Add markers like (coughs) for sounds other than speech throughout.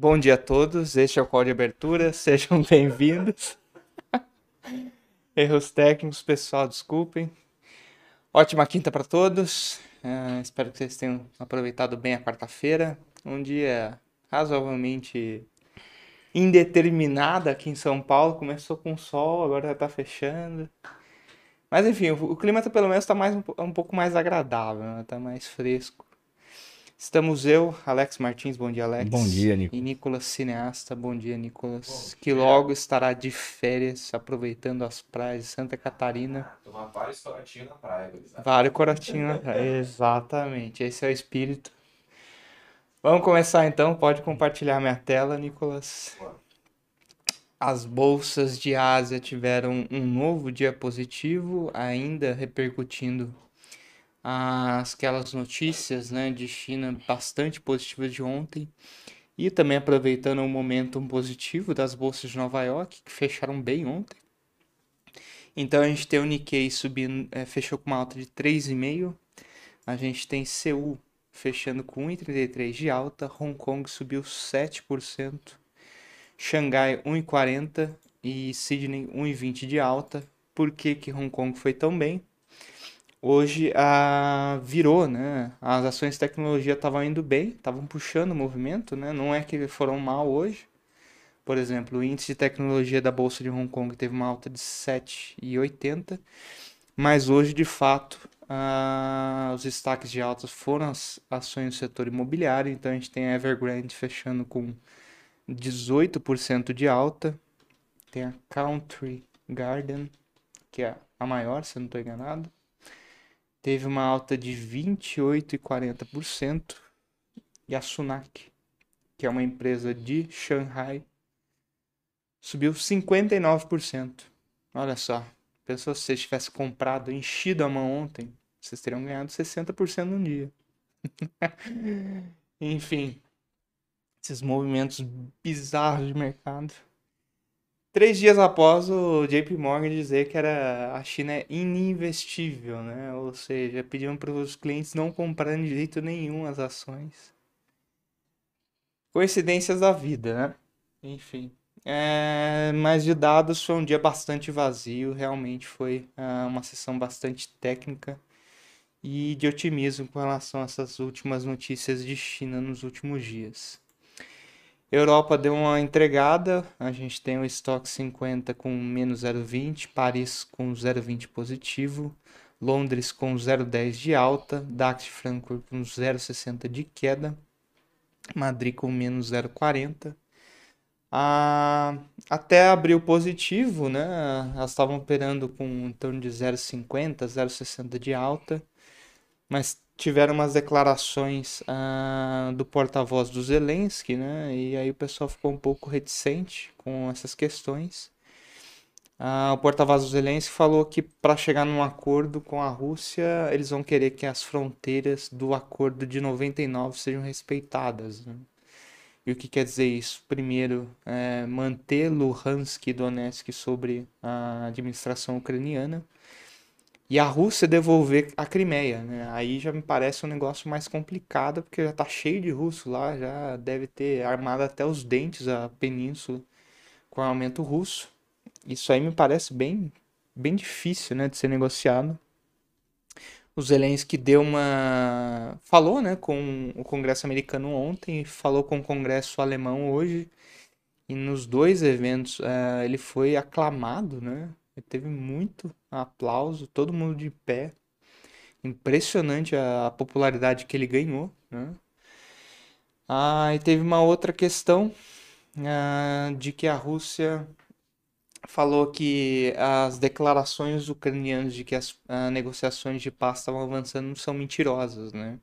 Bom dia a todos, este é o call de abertura, (laughs) sejam bem-vindos. Erros técnicos, pessoal, desculpem. Ótima quinta para todos, uh, espero que vocês tenham aproveitado bem a quarta-feira. Um dia razoavelmente indeterminado aqui em São Paulo, começou com sol, agora já tá fechando. Mas enfim, o, clima tá, pelo menos está mais, um, pouco mais agradável, né? tá mais fresco. Estamos eu, Alex Martins, bom dia, Alex. Bom dia, Nicolas. E Nicolas Cineasta, bom dia, Nicolas. Bom que logo estará de férias, aproveitando as praias de Santa Catarina. Tomar vários corotinhos na praia. Vários corotinhos na praia, (laughs) exatamente. Esse é o espírito. Vamos começar então, pode compartilhar minha tela, Nicolas. As bolsas de Ásia tiveram um novo dia positivo, ainda repercutindo aquelas notícias né, de China bastante positivas de ontem. E também aproveitando o momento positivo das bolsas de Nova York, que fecharam bem ontem. Então a gente tem o Nikkei subindo, é, fechou com uma alta de 3,5. A gente tem Seul fechando com 1,33 de alta. Hong Kong subiu 7%. Xangai 1,40 e Sydney 1,20 de alta. Por que, que Hong Kong foi tão bem? Hoje a, virou, né? As ações de tecnologia estavam indo bem, estavam puxando o movimento, né? Não é que foram mal hoje. Por exemplo, o índice de tecnologia da Bolsa de Hong Kong teve uma alta de 7,80, mas hoje, de fato, os destaques de altas foram as ações do setor imobiliário, então a gente tem a Evergrande fechando com 18% de alta, tem a Country Garden, que é a maior, se eu não estou enganado, teve uma alta de 28,40%. E a Sunac, que é uma empresa de Shanghai, subiu 59%. Olha só, pensou se vocês tivessem comprado, enchido a mão ontem, vocês teriam ganhado 60% num dia. (laughs) Enfim, esses movimentos bizarros de mercado. Três dias após o JP Morgan dizer que era a China é ininvestível, né? Ou seja, pediam para os clientes não comprarem de jeito nenhum as ações. Coincidências da vida, né? Enfim. É, mas de dados foi um dia bastante vazio, realmente foi é, uma sessão bastante técnica e de otimismo com relação a essas últimas notícias de China nos últimos dias. Europa deu uma entregada, a gente tem o estoque 50 com menos 0,20, Paris com 0,20 positivo, Londres com 0,10 de alta, DAX de Frankfurt com 0,60 de queda, Madrid com menos 0,40. Ah, até abril positivo, né? Elas estavam operando com em torno de 0,50, 0,60 de alta, mas tiveram umas declarações ah, do porta-voz do Zelensky, né? E aí o pessoal ficou um pouco reticente com essas questões. Ah, o porta-voz do Zelensky falou que para chegar num acordo com a Rússia, eles vão querer que as fronteiras do acordo de 99 sejam respeitadas. Né? E o que quer dizer isso? Primeiro, é, manter Luhansk e Donetsk sobre a administração ucraniana e a Rússia devolver a Crimeia, né? Aí já me parece um negócio mais complicado, porque já tá cheio de russo lá, já deve ter armado até os dentes a península com armamento russo. Isso aí me parece bem, bem difícil, né, de ser negociado. O Zelensky deu uma. falou né, com o Congresso americano ontem, falou com o Congresso alemão hoje, e nos dois eventos uh, ele foi aclamado, né? Teve muito aplauso, todo mundo de pé. Impressionante a, popularidade que ele ganhou, né? Ah, e teve uma outra questão ah, de que a Rússia falou que as declarações ucranianas de que as ah, negociações de paz estavam avançando são mentirosas, né?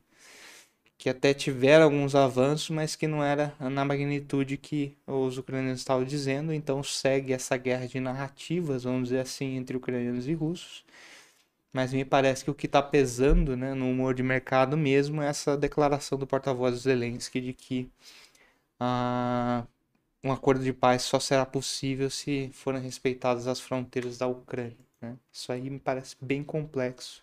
Que até tiveram alguns avanços, mas que não era na magnitude que os ucranianos estavam dizendo. Então segue essa guerra de narrativas, vamos dizer assim, entre ucranianos e russos. Mas me parece que o que está pesando né, no humor de mercado mesmo é essa declaração do porta-voz Zelensky de que ah, um acordo de paz só será possível se forem respeitadas as fronteiras da Ucrânia. Né? Isso aí me parece bem complexo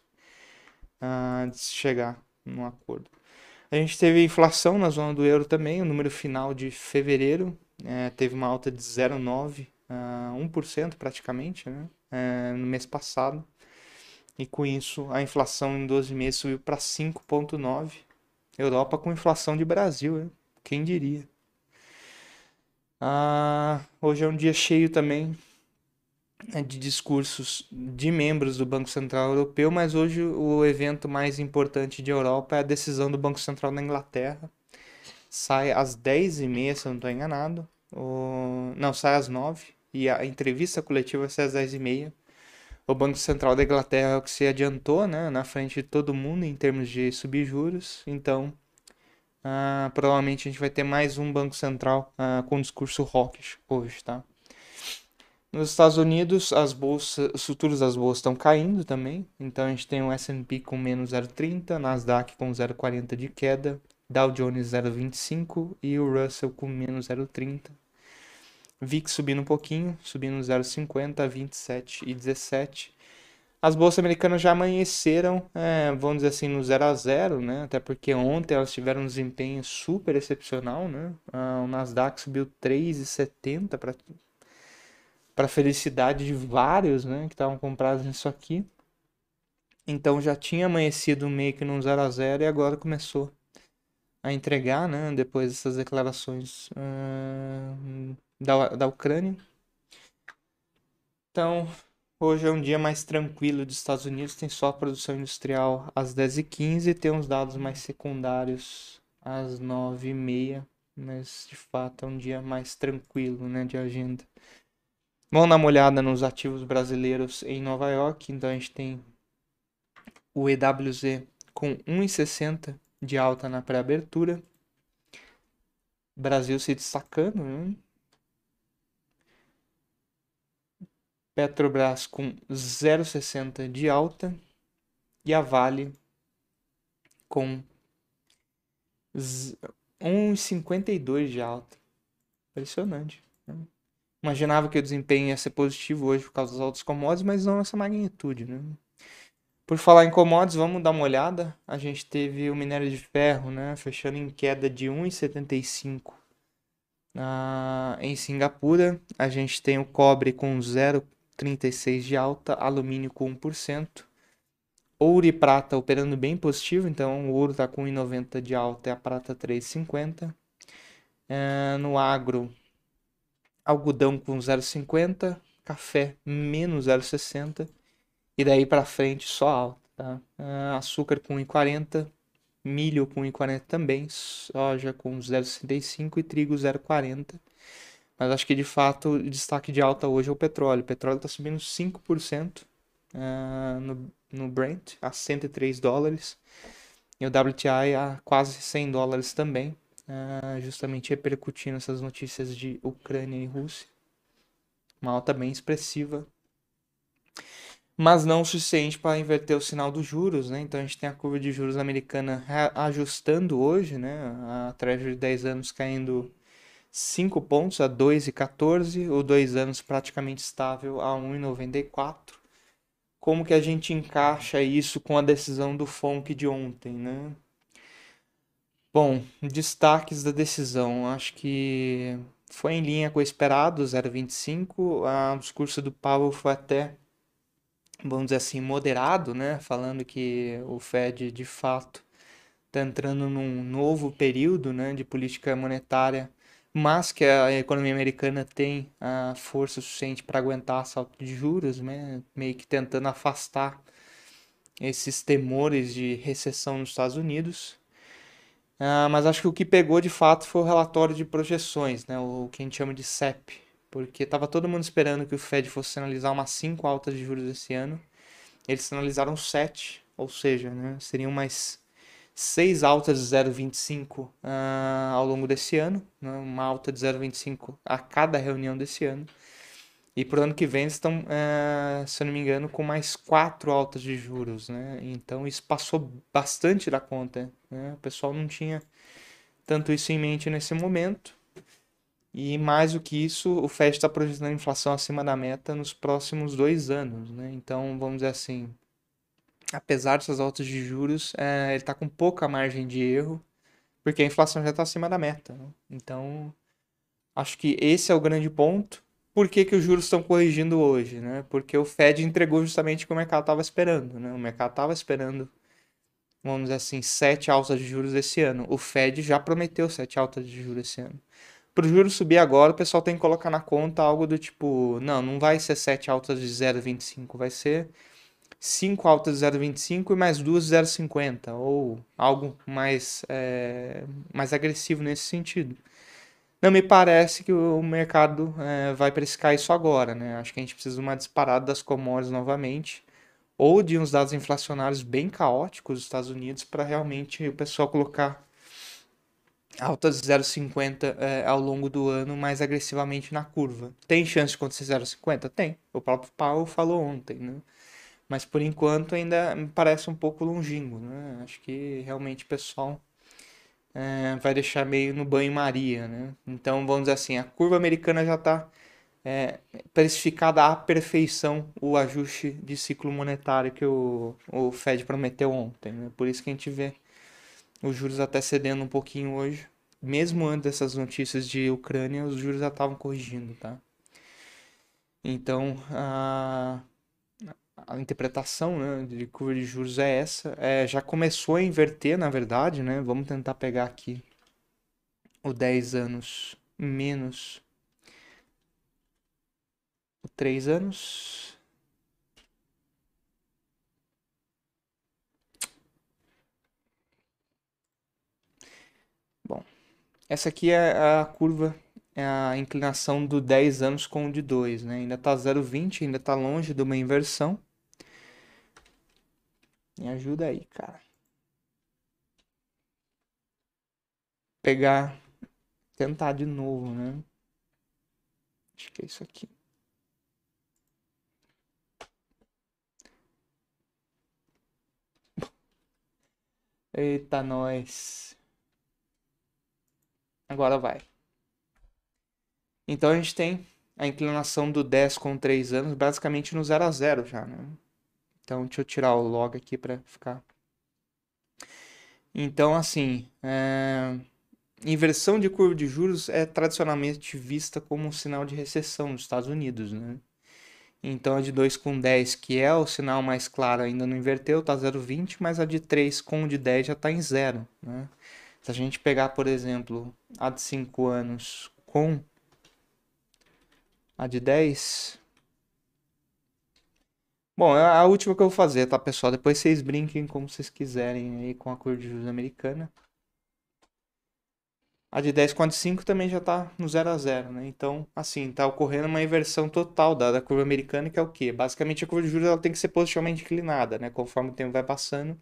ah, de se chegar num acordo. A gente teve inflação na zona do euro também, o número final de fevereiro é, teve uma alta de 0,9 a 1% praticamente, né? É, no mês passado. E com isso, a inflação em 12 meses subiu para 5,9%. Europa com inflação de Brasil, né? quem diria? Ah, hoje é um dia cheio também de discursos de membros do Banco Central Europeu, mas hoje o evento mais importante de Europa é a decisão do Banco Central da Inglaterra. Sai às 10h30, se eu não estou enganado. O... Não, sai às 9 e a entrevista coletiva ser às 10h30. O Banco Central da Inglaterra é o que se adiantou né, na frente de todo mundo em termos de subir juros, então uh, provavelmente a gente vai ter mais um Banco Central uh, com discurso hawkish hoje, tá? Nos Estados Unidos, as bolsas, os futuros das bolsas estão caindo também. Então a gente tem o S&P com menos 0,30, Nasdaq com 0,40 de queda, Dow Jones 0,25 e o Russell com menos 0,30. VIX subindo um pouquinho, subindo 0,50, 27 e 17. As bolsas americanas já amanheceram, é, vamos dizer assim, no 0 a 0, né? Até porque ontem elas tiveram um desempenho super excepcional, né? Ah, o Nasdaq subiu 3,70 para para felicidade de vários, né, que estavam comprados nisso aqui. Então já tinha amanhecido meio que num 0 a 0 e agora começou a entregar, né, depois dessas declarações uh, da, da Ucrânia. Então, hoje é um dia mais tranquilo dos Estados Unidos, tem só a produção industrial às 10h15 e tem uns dados mais secundários às 9h30, mas de fato é um dia mais tranquilo, né, de agenda. Vamos dar uma olhada nos ativos brasileiros em Nova York. Então a gente tem o EWZ com 1,60 de alta na pré-abertura. Brasil se destacando. Né? Petrobras com 0,60 de alta. E a Vale com 1,52 de alta. Impressionante. Né? Imaginava que o desempenho ia ser positivo hoje por causa dos altos commodities, mas não nessa magnitude, né? Por falar em commodities, vamos dar uma olhada. A gente teve o minério de ferro, né, fechando em queda de 1,75 ah, em Singapura. A gente tem o cobre com 0,36 de alta, alumínio com 1%. Ouro e prata operando bem positivo, então o ouro está com 1,90 de alta e a prata 3,50. Ah, no agro, algodão com 0,50, café menos 0,60 e daí para frente só alta, tá? Uh, açúcar com 1,40, milho com 1,40 também, soja com 0,65 e trigo 0,40. Mas acho que de fato o destaque de alta hoje é o petróleo. O petróleo está subindo 5% uh, ah, no, no Brent a 103 dólares e o WTI a quase 100 dólares também uh, justamente repercutindo essas notícias de Ucrânia e Rússia. Uma alta bem expressiva, mas não o suficiente para inverter o sinal dos juros, né? Então a gente tem a curva de juros americana ajustando hoje, né? A Treasury de 10 anos caindo 5 pontos a 2,14, o 2 anos praticamente estável a 1,94. Como que a gente encaixa isso com a decisão do FONC de ontem, né? Bom, destaques da decisão. Acho que foi em linha com o esperado, 0,25. O discurso do Powell foi até, vamos dizer assim, moderado, né? Falando que o Fed, de fato, está entrando num novo período né, de política monetária, mas que a economia americana tem a força suficiente para aguentar salto de juros, né? Meio que tentando afastar esses temores de recessão nos Estados Unidos. Uh, mas acho que o que pegou de fato foi o relatório de projeções, né? o que a gente chama de CEP, porque estava todo mundo esperando que o Fed fosse sinalizar umas 5 altas de juros esse ano. Eles sinalizaram 7, ou seja, né? seriam mais 6 altas de 0,25 uh, ah, ao longo desse ano, né? uma alta de 0,25 a cada reunião desse ano. E para o ano que vem estão, é, se eu não me engano, com mais quatro altas de juros, né? Então isso passou bastante da conta. Né? O pessoal não tinha tanto isso em mente nesse momento. E mais do que isso, o Fed está projetando inflação acima da meta nos próximos dois anos. Né? Então, vamos dizer assim, apesar dessas altas de juros, é, ele está com pouca margem de erro porque a inflação já está acima da meta. Né? Então, acho que esse é o grande ponto. Por que, que os juros estão corrigindo hoje? Né? Porque o Fed entregou justamente o que o mercado estava esperando. Né? O mercado estava esperando, vamos dizer assim, sete altas de juros esse ano. O Fed já prometeu sete altas de juros esse ano. Para o juros subir agora, o pessoal tem que colocar na conta algo do tipo: não, não vai ser sete altas de 0,25, vai ser 5 altas de 0,25 e mais duas de 0,50, ou algo mais, é, mais agressivo nesse sentido. Não me parece que o mercado é, vai precificar isso agora, né? Acho que a gente precisa de uma disparada das commodities novamente, ou de uns dados inflacionários bem caóticos dos Estados Unidos para realmente o pessoal colocar altas de 0,50 é, ao longo do ano mais agressivamente na curva. Tem chance de acontecer 0,50? Tem. O próprio Powell falou ontem, né? Mas por enquanto ainda me parece um pouco longínquo, né? Acho que realmente o pessoal é, vai deixar meio no banho-maria, né? Então, vamos dizer assim, a curva americana já está é, precificada à perfeição o ajuste de ciclo monetário que o, o Fed prometeu ontem, né? Por isso que a gente vê os juros até cedendo um pouquinho hoje. Mesmo antes dessas notícias de Ucrânia, os juros já estavam corrigindo, tá? Então, a a interpretação né, de curva de juros é essa. É, já começou a inverter, na verdade, né? Vamos tentar pegar aqui o 10 anos menos o 3 anos. Bom, essa aqui é a curva, é a inclinação do 10 anos com o de 2, né? Ainda está 0,20, ainda está longe de uma inversão. Me ajuda aí, cara. Pegar. Tentar de novo, né? Acho que é isso aqui. (laughs) Eita, nós. Agora vai. Então a gente tem a inclinação do 10 com 3 anos basicamente no 0 a 0 já, né? Então, deixa eu tirar o log aqui para ficar. Então, assim, é... inversão de curva de juros é tradicionalmente vista como um sinal de recessão nos Estados Unidos, né? Então, a de 2 com 10, que é o sinal mais claro, ainda não inverteu, está 0,20, mas a de 3 com de 10 já está em zero, né? Se a gente pegar, por exemplo, a de 5 anos com a de 10, Bom, a última que eu vou fazer, tá, pessoal? Depois vocês brinquem como vocês quiserem aí com a cor de juros americana. A de 10 com a de 5 também já tá no 0 a 0, né? Então, assim, tá ocorrendo uma inversão total da, da curva americana, que é o quê? Basicamente, a curva de juros ela tem que ser positivamente inclinada, né? Conforme o tempo vai passando,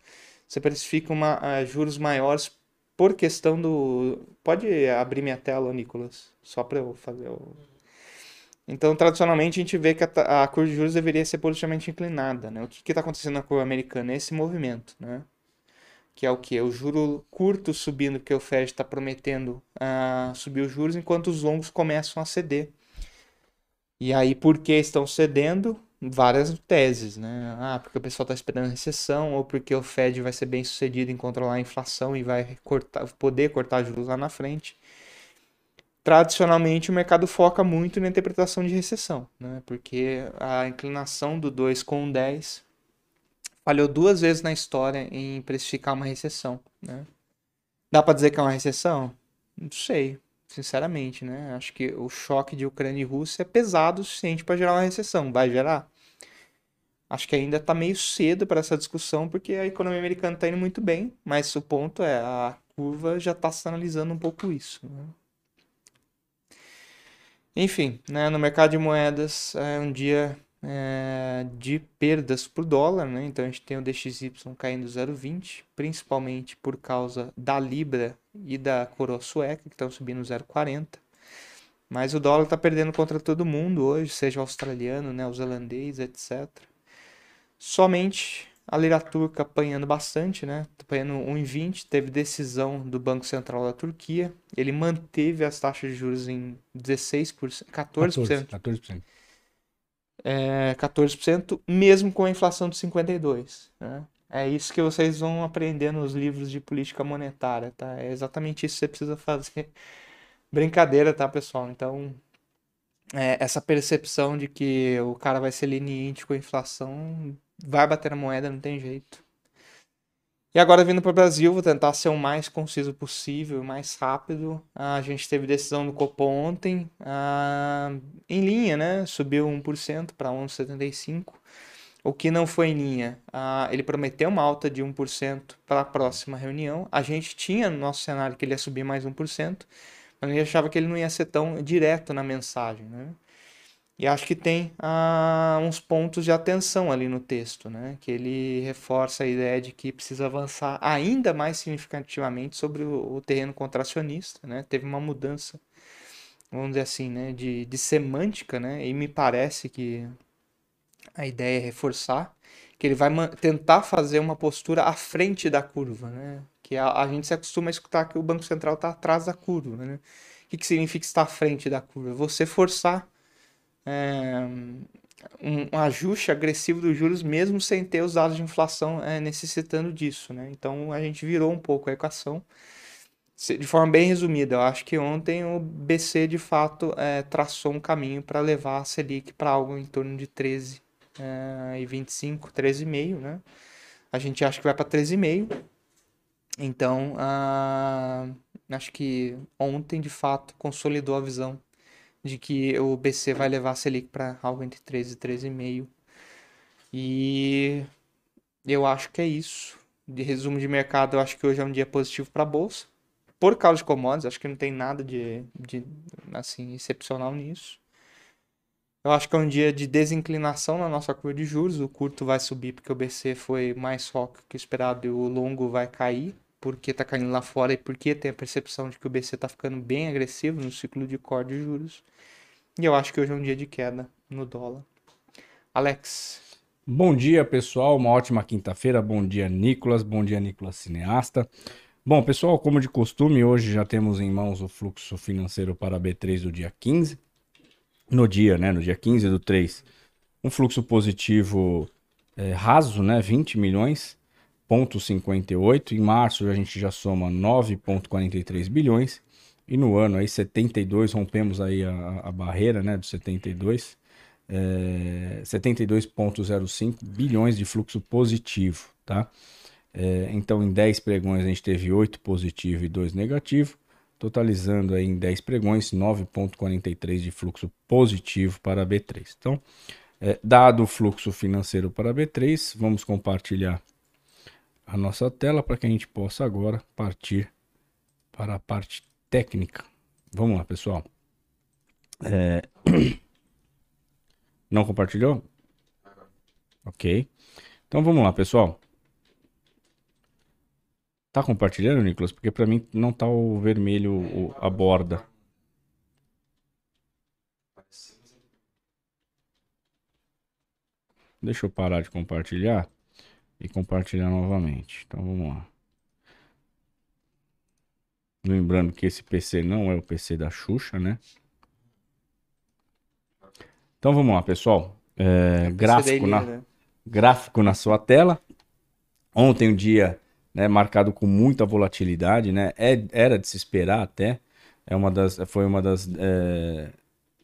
você precifica uma, uh, juros maiores por questão do... Pode abrir minha tela, Nicolas? Só para eu fazer o... Então, tradicionalmente, a gente vê que a, a curva de juros deveria ser positivamente inclinada. Né? O que está acontecendo na curva americana? Esse movimento, né? que é o que? O juro curto subindo, porque o Fed está prometendo uh, subir os juros, enquanto os longos começam a ceder. E aí, por que estão cedendo? Várias teses, né? Ah, porque o pessoal está esperando recessão, ou porque o Fed vai ser bem sucedido em controlar a inflação e vai cortar, poder cortar juros lá na frente tradicionalmente o mercado foca muito na interpretação de recessão, né? porque a inclinação do 2 com 10 falhou duas vezes na história em precificar uma recessão. Né? Dá para dizer que é uma recessão? Não sei, sinceramente. Né? Acho que o choque de Ucrânia e Rússia é pesado o suficiente para gerar uma recessão. Vai gerar? Acho que ainda está meio cedo para essa discussão, porque a economia americana está indo muito bem, mas o ponto é, a curva já está sinalizando um pouco isso. Né? Enfim, né, no mercado de moedas é um dia é, de perdas por dólar, né? Então a gente tem o DXY caindo 0,20, principalmente por causa da Libra e da coroa sueca, que estão subindo 0,40. Mas o dólar está perdendo contra todo mundo hoje, seja o australiano, né, o zelandês, etc. Somente a lira turca apanhando bastante, né? Apanhando 1,20. Teve decisão do Banco Central da Turquia. Ele manteve as taxas de juros em 16%, 14%. 14%. 14%. É, 14%, mesmo com a inflação de 52%. Né? É isso que vocês vão aprender nos livros de política monetária, tá? É exatamente isso que você precisa fazer. (laughs) Brincadeira, tá, pessoal? Então, é, essa percepção de que o cara vai ser leniente com a inflação vai bater na moeda, não tem jeito. E agora vindo para o Brasil, vou tentar ser o mais conciso possível, mais rápido. A gente teve decisão do Copom ontem, ah, em linha, né? Subiu 1% para 11,75%. O que não foi em linha, ah, ele prometeu uma alta de 1% para a próxima reunião. A gente tinha no nosso cenário que ele ia subir mais 1%, mas a gente achava que ele não ia ser tão direto na mensagem, né? E acho que tem ah, uns pontos de atenção ali no texto, né? Que ele reforça a ideia de que precisa avançar ainda mais significativamente sobre o, o terreno contracionista, né? Teve uma mudança, vamos dizer assim, né? De, de semântica, né? E me parece que a ideia é reforçar que ele vai tentar fazer uma postura à frente da curva, né? Que a, a gente se acostuma a escutar que o Banco Central está atrás da curva, né? O que, que significa estar à frente da curva? Você forçar é, um, ajuste agressivo dos juros, mesmo sem ter os dados de inflação é, necessitando disso. Né? Então a gente virou um pouco a equação. De forma bem resumida, eu acho que ontem o BC de fato é, traçou um caminho para levar a Selic para algo em torno de 13 é, e 25, 13,5, né? A gente acha que vai para 13,5. Então, ah, acho que ontem de fato consolidou a visão de que o BC vai levar a Selic para algo entre 13 e 13,5. E eu acho que é isso. De resumo de mercado, eu acho que hoje é um dia positivo para a bolsa. Por causa de commodities, acho que não tem nada de, de assim excepcional nisso. Eu acho que é um dia de desinclinação na nossa curva de juros. O curto vai subir porque o BC foi mais rock que o esperado e o longo vai cair porque está caindo lá fora e porque tem a percepção de que o BC está ficando bem agressivo no ciclo de core de juros. E eu acho que hoje é um dia de queda no dólar. Alex. Bom dia, pessoal. Uma ótima quinta-feira. Bom dia, Nicolas. Bom dia, Nicolas Cineasta. Bom, pessoal, como de costume, hoje já temos em mãos o fluxo financeiro para B3 do dia 15. No dia, né? No dia 15 do 3. Um fluxo positivo é, raso, né? 20 milhões 0,58. Em março a gente já soma 9,43 bilhões. E no ano aí 72, rompemos aí a, a barreira né, dos 72. É, 72,05 bilhões de fluxo positivo, tá? É, então em 10 pregões a gente teve 8 positivo e 2 negativo, totalizando aí em 10 pregões 9,43 de fluxo positivo para B3. Então, é, dado o fluxo financeiro para B3, vamos compartilhar a nossa tela para que a gente possa agora partir para a parte técnica. Vamos lá, pessoal. É... (coughs) Não compartilhou? Ok. Então vamos lá, pessoal. Tá compartilhando, Nicolas? Porque para mim não tá o vermelho a borda. Deixa eu parar de compartilhar e compartilhar novamente. Então vamos lá. Lembrando que esse PC não é o PC da Xuxa, né? Então vamos lá, pessoal. É, é gráfico, na, né? gráfico na sua tela. Ontem um dia né, marcado com muita volatilidade, né? É, era de se esperar até. É uma das, foi uma das, é,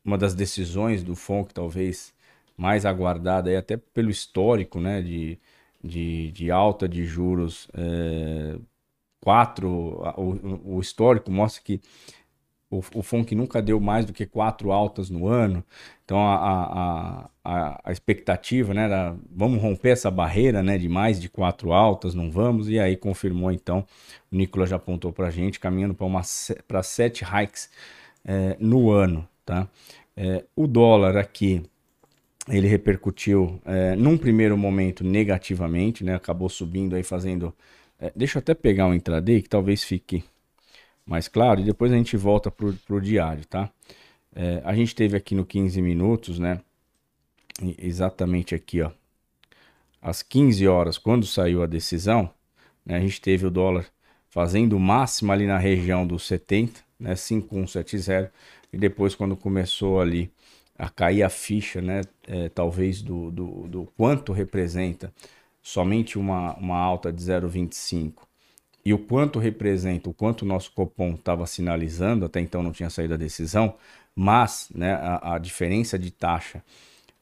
uma das decisões do FONC, talvez mais aguardada, aí, até pelo histórico, né? De, de, de alta de juros, é, quatro, o, o, histórico mostra que o, o FONC nunca deu mais do que quatro altas no ano, então a, a, a, a expectativa né, era vamos romper essa barreira né, de mais de quatro altas, não vamos, e aí confirmou então, o Nicolas já apontou para a gente, caminhando para sete hikes é, no ano. Tá? É, o dólar aqui ele repercutiu é, num primeiro momento negativamente, né? Acabou subindo aí fazendo. É, deixa eu até pegar o intraday que talvez fique mais claro e depois a gente volta pro, pro diário, tá? É, a gente teve aqui no 15 minutos, né? Exatamente aqui, ó. Às 15 horas, quando saiu a decisão, né, a gente teve o dólar fazendo o máximo ali na região dos 70, né? 5170. E depois, quando começou ali a cair a ficha, né, é, talvez do, do, do, quanto representa somente uma, uma alta de 0,25 e o quanto representa, o quanto o nosso Copom estava sinalizando, até então não tinha saído a decisão, mas né, a, a diferença de taxa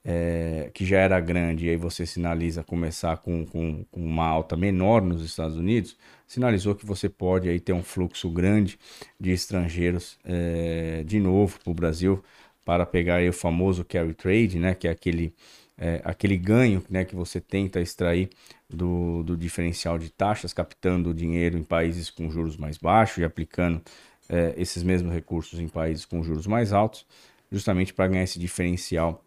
é, que já era grande, e aí você sinaliza começar com, com, com, uma alta menor nos Estados Unidos, sinalizou que você pode aí ter um fluxo grande de estrangeiros é, de novo para o Brasil para pegar o famoso carry trade, né, que é aquele é, aquele ganho né, que você tenta extrair do, do diferencial de taxas, captando dinheiro em países com juros mais baixos e aplicando é, esses mesmos recursos em países com juros mais altos, justamente para ganhar esse diferencial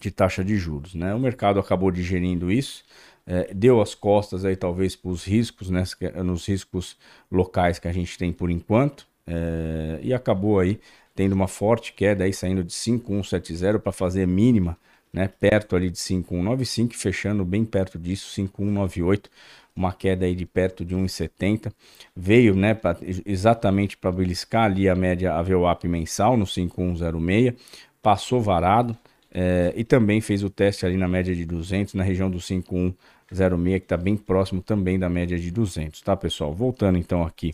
de taxa de juros. Né? O mercado acabou digerindo isso, é, deu as costas aí talvez para os riscos, né, nos riscos locais que a gente tem por enquanto, é, e acabou aí tendo uma forte queda aí saindo de 5,170 para fazer mínima né, perto ali de 5,195, fechando bem perto disso, 5,198, uma queda aí de perto de 1,70. Veio, né, pra, exatamente para beliscar ali a média a VWAP mensal no 5,106, passou varado é, e também fez o teste ali na média de 200, na região do 5,106, que está bem próximo também da média de 200, tá, pessoal? Voltando então aqui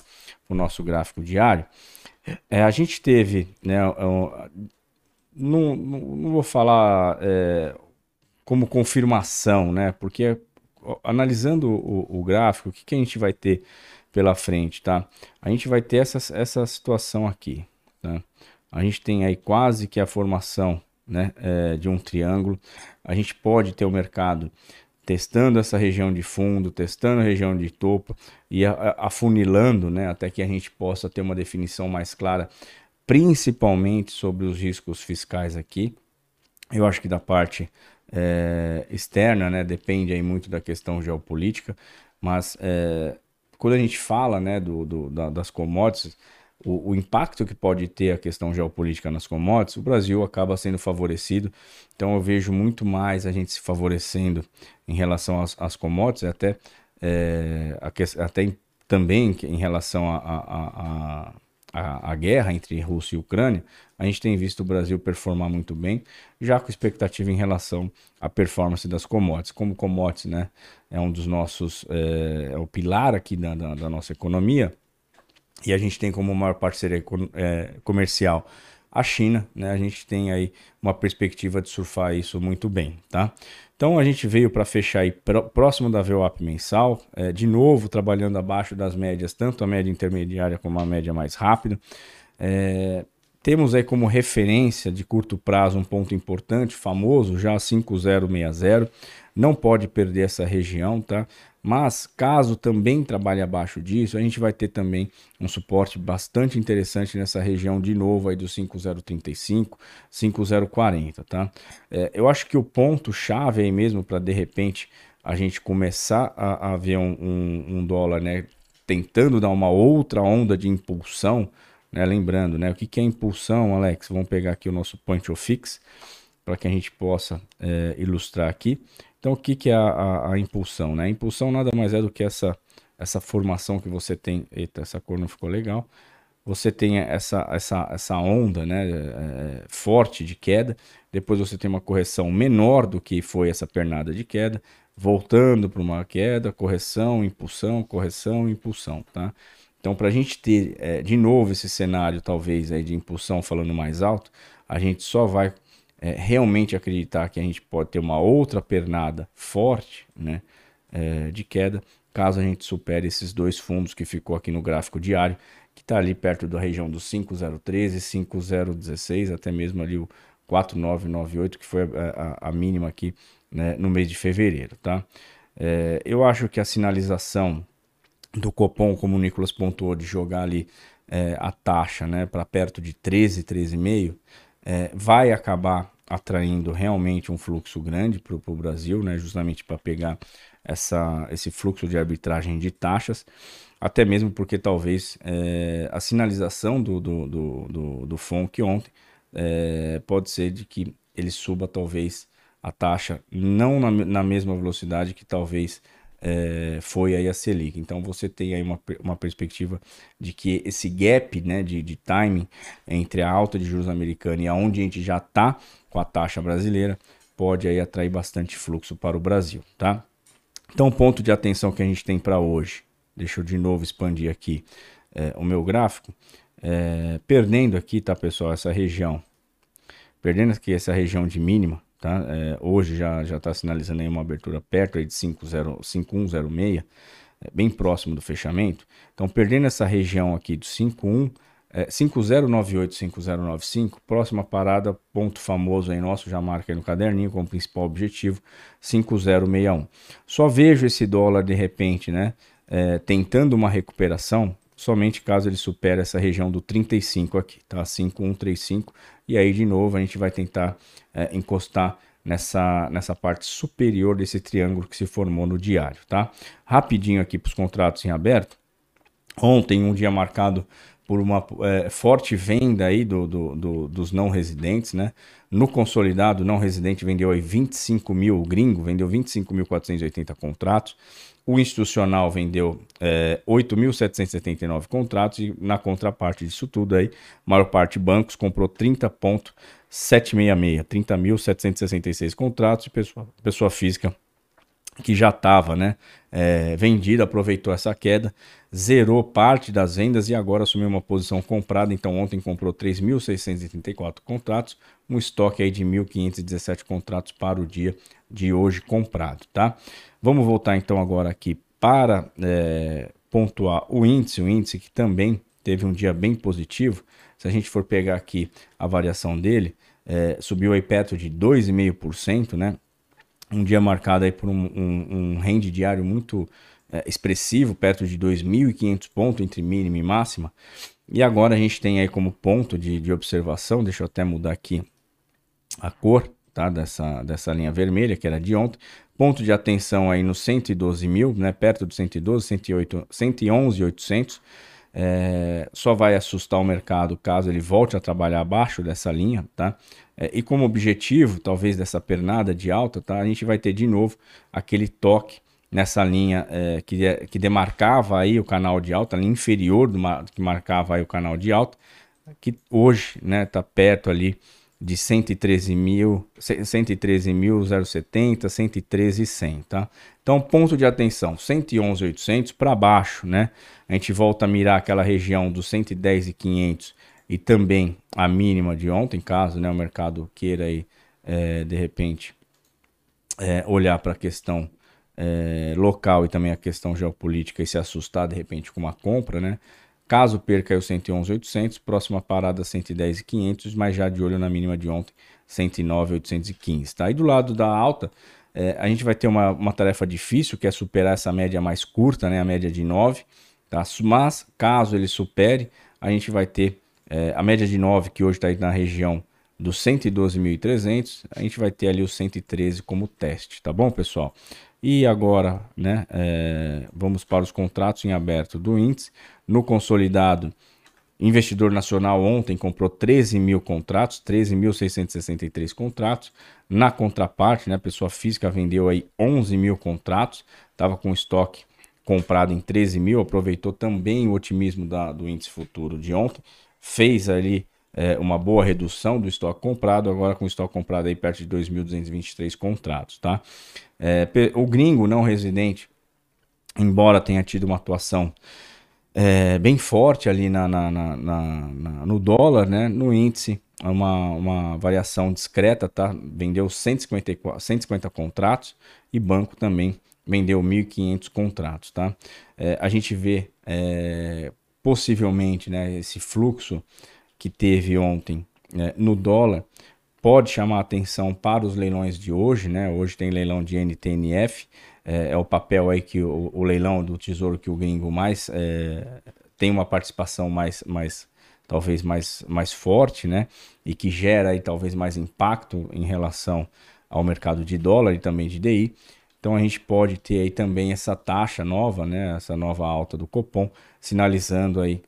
o nosso gráfico diário, é, a gente teve, né, não, não, não vou falar é, como confirmação, né? Porque analisando o, o gráfico, o que, que a gente vai ter pela frente, tá? A gente vai ter essa, essa situação aqui, tá? A gente tem aí quase que a formação né, é, de um triângulo. A gente pode ter o mercado testando essa região de fundo, testando a região de topo e afunilando, né, até que a gente possa ter uma definição mais clara principalmente sobre os riscos fiscais aqui. Eu acho que da parte é, externa, né, depende aí muito da questão geopolítica, mas é, quando a gente fala né, do, do da, das commodities, o, o, impacto que pode ter a questão geopolítica nas commodities, o Brasil acaba sendo favorecido. Então eu vejo muito mais a gente se favorecendo em relação às, às commodities, até, é, a, até também em relação a, a, a a, a, guerra entre Rússia e Ucrânia, a gente tem visto o Brasil performar muito bem, já com expectativa em relação à performance das commodities. Como commodities né, é um dos nossos, é, é o pilar aqui da, da, da, nossa economia, e a gente tem como maior parceria é, comercial a China, né, a gente tem aí uma perspectiva de surfar isso muito bem, tá? Então a gente veio para fechar aí próximo da VWAP mensal, é, de novo trabalhando abaixo das médias, tanto a média intermediária como a média mais rápida. É, temos aí como referência de curto prazo um ponto importante, famoso, já 5060. Não pode perder essa região, tá? Mas caso também trabalhe abaixo disso, a gente vai ter também um suporte bastante interessante nessa região de novo aí do 5035, 5040, tá? É, eu acho que o ponto chave aí mesmo para de repente a gente começar a, a ver um, um, um, dólar, né, tentando dar uma outra onda de impulsão, né? Lembrando, né, o que, que é impulsão, Alex? Vamos pegar aqui o nosso point of fix para que a gente possa é, ilustrar aqui. Então, o que, que é a, a, a, impulsão? Né? A impulsão nada mais é do que essa, essa formação que você tem. Eita, essa cor não ficou legal. Você tem essa, essa, essa onda né, é, forte de queda. Depois você tem uma correção menor do que foi essa pernada de queda. Voltando para uma queda, correção, impulsão, correção, impulsão. Tá? Então, para a gente ter é, de novo esse cenário, talvez, aí, de impulsão falando mais alto, a gente só vai é, realmente acreditar que a gente pode ter uma outra pernada forte né, é, de queda, caso a gente supere esses dois fundos que ficou aqui no gráfico diário, que está ali perto da região do 5013, 5016, até mesmo ali o 4998, que foi a, a, a mínima aqui né, no mês de fevereiro. Tá? É, eu acho que a sinalização do Copom, como o Nicolas pontuou, de jogar ali é, a taxa né, para perto de 13, 13,5, é, vai acabar atraindo realmente um fluxo grande para o Brasil, né, justamente para pegar essa, esse fluxo de arbitragem de taxas, até mesmo porque talvez é, a sinalização do, do, do, do, do FONC ontem é, pode ser de que ele suba talvez a taxa não na, na mesma velocidade que talvez é, foi aí a Selic. Então você tem aí uma, uma perspectiva de que esse gap né, de, de timing entre a alta de juros americana e aonde a gente já está com a taxa brasileira pode aí atrair bastante fluxo para o Brasil, tá? Então, ponto de atenção que a gente tem para hoje, deixa eu de novo expandir aqui é, o meu gráfico, é, perdendo aqui, tá pessoal, essa região, perdendo aqui essa região de mínima, tá? É, hoje já já está sinalizando aí uma abertura perto aí de 5106, é, bem próximo do fechamento. Então, perdendo essa região aqui do 51 é, 5098, 5095, próxima parada, ponto famoso aí nosso, já marca aí no caderninho como principal objetivo, 5061. Só vejo esse dólar de repente, né, é, tentando uma recuperação, somente caso ele supere essa região do 35 aqui, tá? 5135, e aí de novo a gente vai tentar é, encostar nessa, nessa parte superior desse triângulo que se formou no diário, tá? Rapidinho aqui para os contratos em aberto. Ontem, um dia marcado por uma é, forte venda aí do, do, do, dos não residentes, né? No consolidado, não residente vendeu aí 25 mil, o gringo vendeu 25.480 contratos, o institucional vendeu é, 8.779 contratos e na contraparte disso tudo aí, maior parte bancos comprou 30.766, 30.766 contratos e pessoa, pessoa física que já estava né, é, vendida, aproveitou essa queda, zerou parte das vendas e agora assumiu uma posição comprada. Então, ontem comprou 3.634 contratos, um estoque aí de 1.517 contratos para o dia de hoje comprado. Tá? Vamos voltar então agora aqui para é, pontuar o índice, o índice que também teve um dia bem positivo. Se a gente for pegar aqui a variação dele, é, subiu aí perto de 2,5%, né? Um dia marcado aí por um, um, um rende diário muito é, expressivo, perto de 2.500 pontos entre mínima e máxima. E agora a gente tem aí como ponto de, de observação, deixa eu até mudar aqui a cor tá, dessa, dessa linha vermelha, que era de ontem. Ponto de atenção aí no 112 mil, né, perto do 112, 108, 111,800. É, só vai assustar o mercado caso ele volte a trabalhar abaixo dessa linha, tá? É, e como objetivo, talvez dessa pernada de alta, tá? A gente vai ter de novo aquele toque nessa linha é, que, é, que demarcava aí o canal de alta, a linha inferior do que marcava aí o canal de alta, que hoje, né, tá perto ali de 113 mil, 113.070, 113.100, tá? Então, ponto de atenção, 111.800 para baixo, né? A gente volta a mirar aquela região dos 110.500 e também a mínima de ontem, caso né, o mercado queira aí, é, de repente é, olhar para a questão é, local e também a questão geopolítica e se assustar de repente com uma compra, né? Caso perca aí o 111,800, próxima parada 110,500, mas já de olho na mínima de ontem, 109,815, tá? E do lado da alta, é, a gente vai ter uma, uma tarefa difícil, que é superar essa média mais curta, né? A média de 9, tá? Mas, caso ele supere, a gente vai ter é, a média de 9, que hoje está na região dos 112.300, a gente vai ter ali o 113 como teste, tá bom, pessoal? E agora, né, é, vamos para os contratos em aberto do índice. No consolidado, investidor nacional ontem comprou 13 mil contratos, 13.663 contratos. Na contraparte, né, pessoa física vendeu aí 11 mil contratos, estava com estoque comprado em 13 mil, aproveitou também o otimismo da, do índice futuro de ontem fez ali é, uma boa redução do estoque comprado, agora com o estoque comprado aí perto de 2.223 contratos, tá? É, o gringo não residente, embora tenha tido uma atuação é, bem forte ali na, na, na, na, no dólar, né? No índice, uma, uma variação discreta, tá? Vendeu 150, 150 contratos e banco também vendeu 1.500 contratos, tá? É, a gente vê é, possivelmente né, esse fluxo que teve ontem né, no dólar pode chamar atenção para os leilões de hoje, né? Hoje tem leilão de NTNF, é, é o papel aí que o, o, leilão do tesouro que o gringo mais é, tem uma participação mais, mais talvez mais, mais forte, né? E que gera aí talvez mais impacto em relação ao mercado de dólar e também de DI. Então a gente pode ter aí também essa taxa nova, né? Essa nova alta do Copom sinalizando aí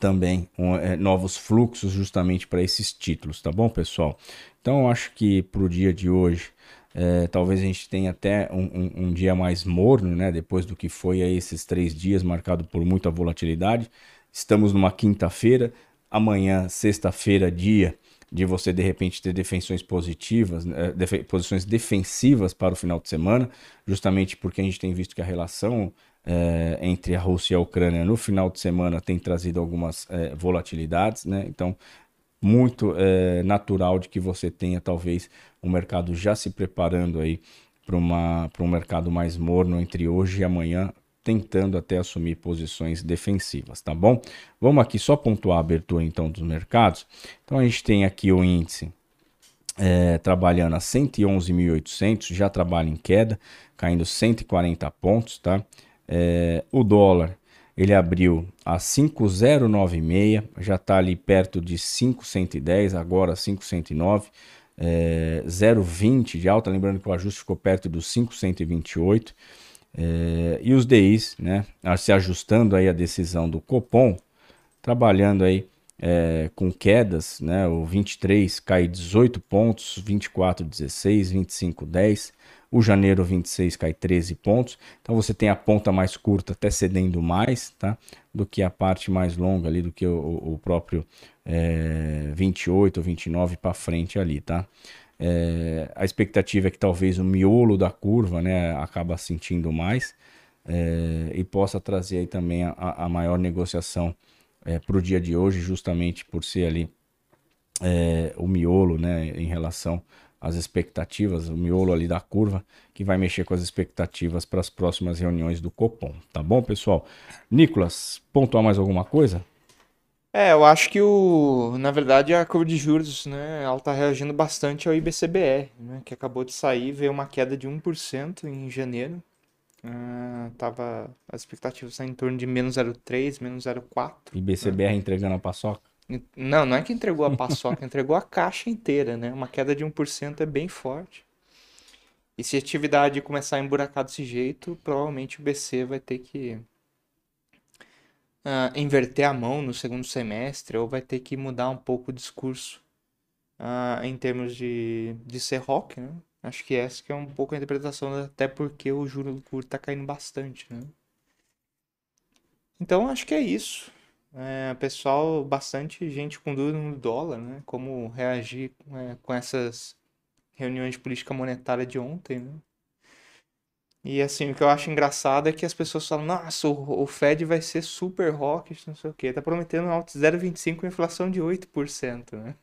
também um, é, novos fluxos justamente para esses títulos, tá bom, pessoal? Então, eu acho que para o dia de hoje, é, talvez a gente tenha até um, um, um, dia mais morno, né? Depois do que foi aí esses três dias marcado por muita volatilidade. Estamos numa quinta-feira, amanhã, sexta-feira, dia de você de repente ter defensões positivas, né, posições defensivas para o final de semana, justamente porque a gente tem visto que a relação é, entre a Rússia e a Ucrânia no final de semana tem trazido algumas é, volatilidades, né? Então, muito é, natural de que você tenha talvez o mercado já se preparando aí para um mercado mais morno entre hoje e amanhã, tentando até assumir posições defensivas, tá bom? Vamos aqui só pontuar a abertura então dos mercados. Então a gente tem aqui o índice é, trabalhando a 111.800, já trabalha em queda, caindo 140 pontos, tá? É, o dólar ele abriu a 5096, já está ali perto de 5110, agora 5109, é, 0,20 de alta, lembrando que o ajuste ficou perto dos 5128. É, e os DIs, né, se ajustando aí a decisão do Copom, trabalhando aí é, com quedas, né, o 23 cai 18 pontos, 24 16, 25 10, o janeiro 26 cai 13 pontos. Então você tem a ponta mais curta até cedendo mais, tá? Do que a parte mais longa ali, do que o, o próprio é, 28 ou 29 para frente ali, tá? É, a expectativa é que talvez o miolo da curva né, acaba sentindo mais é, e possa trazer aí também a, a maior negociação é, para o dia de hoje, justamente por ser ali o miolo né, em relação às expectativas, o miolo ali da curva, que vai mexer com as expectativas para as próximas reuniões do Copom. Tá bom, pessoal? Nicolas, pontuar mais alguma coisa? É, eu acho que o, na verdade a curva de juros, né, ela tá reagindo bastante ao IBCBR, né, que acabou de sair, veio uma queda de 1% em janeiro. Uh, tava as expectativas tá em torno de menos 0,3, menos 0,4. IBCBR né? entregando a paçoca? Não, não é que entregou a paçoca, (laughs) entregou a caixa inteira, né? Uma queda de 1% é bem forte. E se a atividade começar a emburacar desse jeito, provavelmente o BC vai ter que uh, inverter a mão no segundo semestre ou vai ter que mudar um pouco o discurso uh, em termos de, de ser rock, né? Acho que essa que é um pouco a interpretação, até porque o juro do curto está caindo bastante, né? Então acho que é isso. É, pessoal, bastante gente com dúvida no dólar, né? Como reagir é, com essas reuniões de política monetária de ontem, né? E assim, o que eu acho engraçado é que as pessoas falam, nossa, o, o Fed vai ser super rock, não sei o quê. Tá prometendo alto 0,25 com inflação de 8%, né?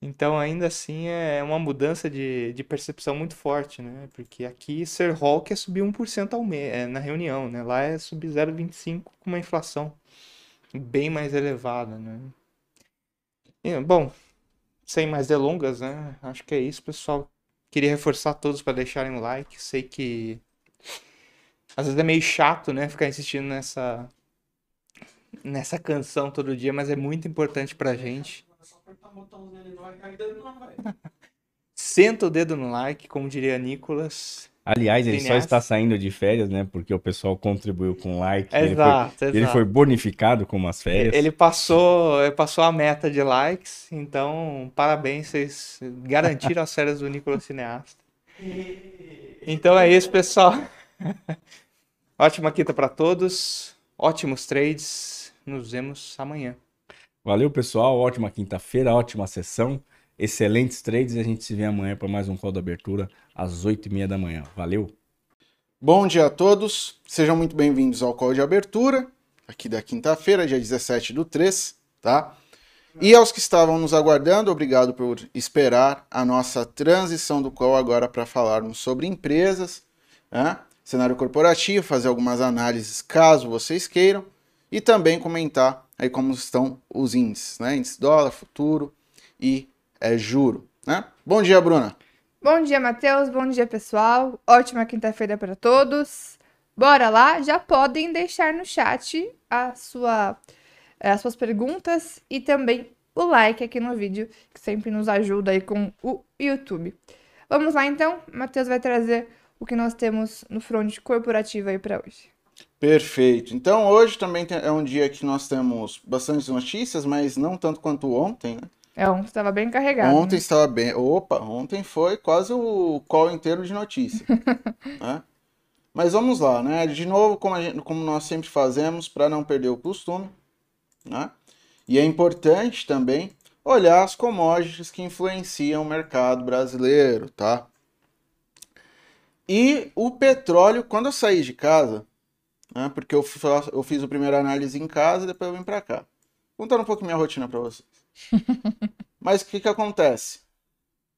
Então, ainda assim, é uma mudança de, de percepção muito forte, né? Porque aqui ser rock é subir 1% ao mês, é, na reunião, né? Lá é subir 0,25 com uma inflação bem mais elevada, né? E, bom, sem mais delongas, né? Acho que é isso, pessoal. Queria reforçar todos para deixarem o like. Sei que às vezes é meio chato, né, ficar insistindo nessa nessa canção todo dia, mas é muito importante pra gente. (laughs) Senta o dedo no like, como diria Nicolas. Aliás, ele só está saindo de férias, né? Porque o pessoal contribuiu com like. Exato, ele, foi, exato. ele foi bonificado com umas férias. Ele passou, ele passou a meta de likes, então parabéns, vocês garantiram as férias do Nicolas Cineasta. Então é isso, pessoal. (laughs) Ótima quinta para todos, ótimos trades, nos vemos amanhã. Valeu, pessoal, ótima quinta-feira, ótima sessão. Excelentes trades e a gente se vê amanhã para mais um call da abertura às 8h30 da manhã. Valeu! Bom dia a todos, sejam muito bem-vindos ao call de abertura, aqui da quinta-feira, dia 17 do 3, tá? E aos que estavam nos aguardando, obrigado por esperar a nossa transição do call agora para falarmos sobre empresas, né? cenário corporativo, fazer algumas análises caso vocês queiram e também comentar aí como estão os índices, né? Índice dólar, futuro e é juro. Né? Bom dia, Bruna. Bom dia, Matheus. Bom dia, pessoal. Ótima quinta-feira para todos. Bora lá, já podem deixar no chat a sua, eh, as suas perguntas e também o like aqui no vídeo, que sempre nos ajuda aí com o YouTube. Vamos lá então, Matheus vai trazer o que nós temos no front corporativo aí para hoje. Perfeito. Então hoje também é um dia que nós temos bastante notícias, mas não tanto quanto ontem, né? É, ontem estava bem carregado. Ontem né? estava bem. Opa, ontem foi quase o call inteiro de notícia. (laughs) né? Mas vamos lá, né? De novo, como, gente, como nós sempre fazemos, para não perder o costume. Né? E é importante também olhar as commodities que influenciam o mercado brasileiro, tá? E o petróleo, quando eu saí de casa, né, porque eu, eu fiz a primeira análise em casa e depois eu vim para cá. Contando um pouco minha rotina para vocês. (laughs) Mas o que que acontece?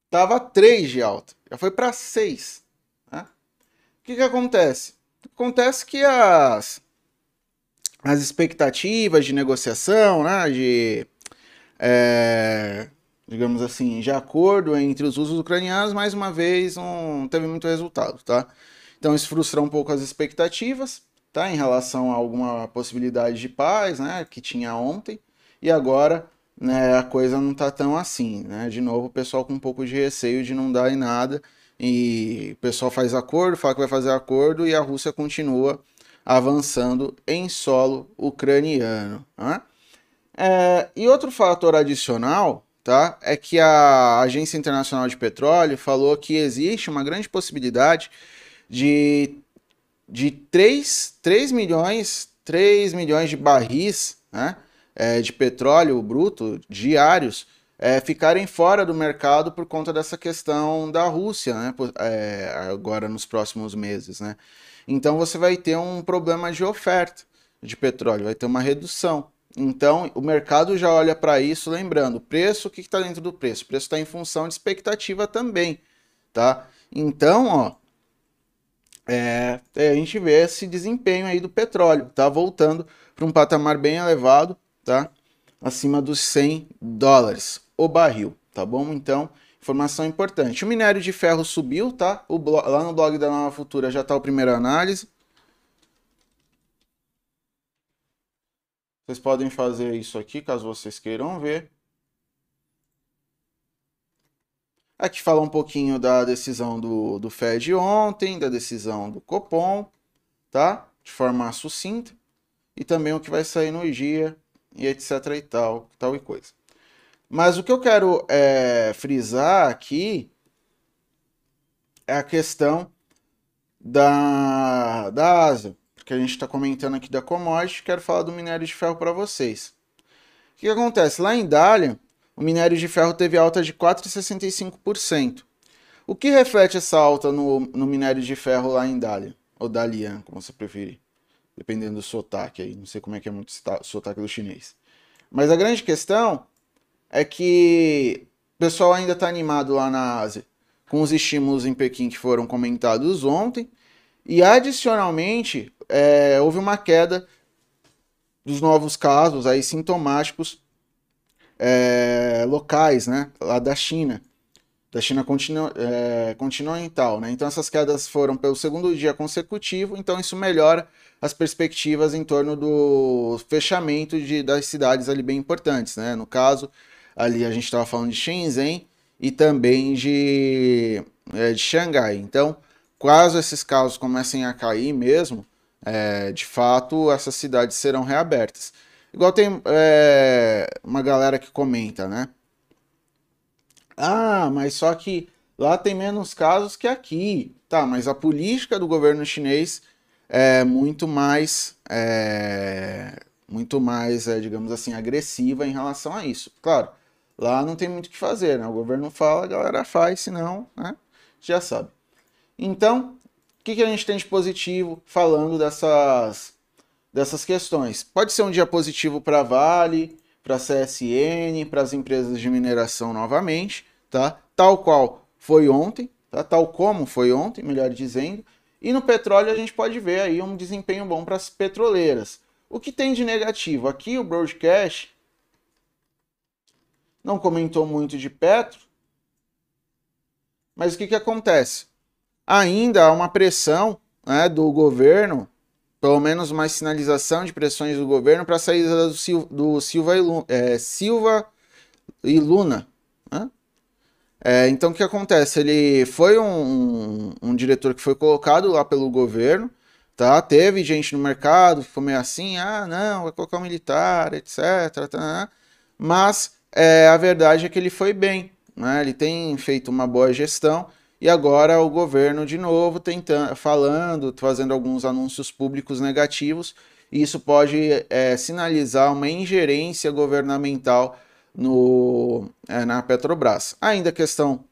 Tava 3 de alta, já foi para 6. Né? O que que acontece? Acontece que as, as expectativas de negociação, né, de é, digamos assim, de acordo entre os usos ucranianos, mais uma vez não teve muito resultado, tá? Então isso frustra um pouco as expectativas, tá? Em relação a alguma possibilidade de paz, né? Que tinha ontem, e agora né, a coisa não tá tão assim, né? De novo, o pessoal com um pouco de receio de não dar em nada, e o pessoal faz acordo, fala que vai fazer acordo, e a Rússia continua avançando em solo ucraniano. Né? É, e outro fator adicional tá? É que a Agência Internacional de Petróleo falou que existe uma grande possibilidade de, de 3, 3 milhões 3 milhões de barris né, é, de petróleo bruto diários é, ficarem fora do mercado por conta dessa questão da Rússia, né, é, agora nos próximos meses. Né? Então você vai ter um problema de oferta de petróleo, vai ter uma redução. Então, o mercado já olha para isso, lembrando, preço, o que está dentro do preço? O preço está em função de expectativa também, tá? Então, ó, é, é, a gente vê esse desempenho aí do petróleo, tá? Voltando para um patamar bem elevado, tá? Acima dos 100 dólares o barril, tá bom? Então, informação importante. O minério de ferro subiu, tá? O lá no blog da Nova Futura já está a primeira análise. Vocês podem fazer isso aqui, caso vocês queiram ver. Aqui fala um pouquinho da decisão do, do Fed ontem, da decisão do Copom, tá? De forma sucinta. E também o que vai sair no dia, e etc e tal, tal e coisa. Mas o que eu quero é, frisar aqui é a questão da, da Ásia que a gente está comentando aqui da commodity, quero falar do minério de ferro para vocês. O que, acontece? Lá em Dalian, o minério de ferro teve alta de 4,65%. O que reflete essa alta no, no minério de ferro lá em Dalian? Ou Dalian, como você preferir. Dependendo do sotaque aí. Não sei como é que é muito sotaque do chinês. Mas a grande questão é que o pessoal ainda está animado lá na Ásia com os estímulos em Pequim que foram comentados ontem. E adicionalmente, é, houve uma queda dos novos casos aí sintomáticos é, locais, né, lá da China, da China continu, é, continental, né? Então essas quedas foram pelo segundo dia consecutivo, então isso melhora as perspectivas em torno do fechamento de, das cidades ali bem importantes, né? No caso, ali a gente estava falando de Shenzhen e também de, é, de Xangai. Então, caso esses casos comecem a cair mesmo, é, de fato essas cidades serão reabertas. Igual tem é, uma galera que comenta, né? Ah, mas só que lá tem menos casos que aqui. Tá, mas a política do governo chinês é muito mais, é, muito mais, é, digamos assim, agressiva em relação a isso. Claro, lá não tem muito o que fazer, né? O governo fala, a galera faz, senão, né? Já sabe. Então, que, que a gente tem de positivo falando dessas, dessas questões? Pode ser um dia positivo para a Vale, para a CSN, para as empresas de mineração novamente, tá? Tal qual foi ontem, tá? Tal como foi ontem, melhor dizendo. E no petróleo a gente pode ver aí um desempenho bom para as petroleiras. O que tem de negativo? Aqui o broadcast não comentou muito de Petro, mas o que, que acontece? ainda há uma pressão né, do governo, pelo menos uma sinalização de pressões do governo para a saída do, Sil do Silva, e Luna, é, Silva e Luna. Né? É, então o que acontece? Ele foi um, um, um, diretor que foi colocado lá pelo governo, tá? Teve gente no mercado ficou meio assim, ah, não, vai colocar um militar, etc. Tá, né? mas é, a verdade é que ele foi bem, né? Ele tem feito uma boa gestão e agora o governo de novo tentando, falando, fazendo alguns anúncios públicos negativos, e isso pode é, sinalizar uma ingerência governamental no, é, na Petrobras. Ainda a questão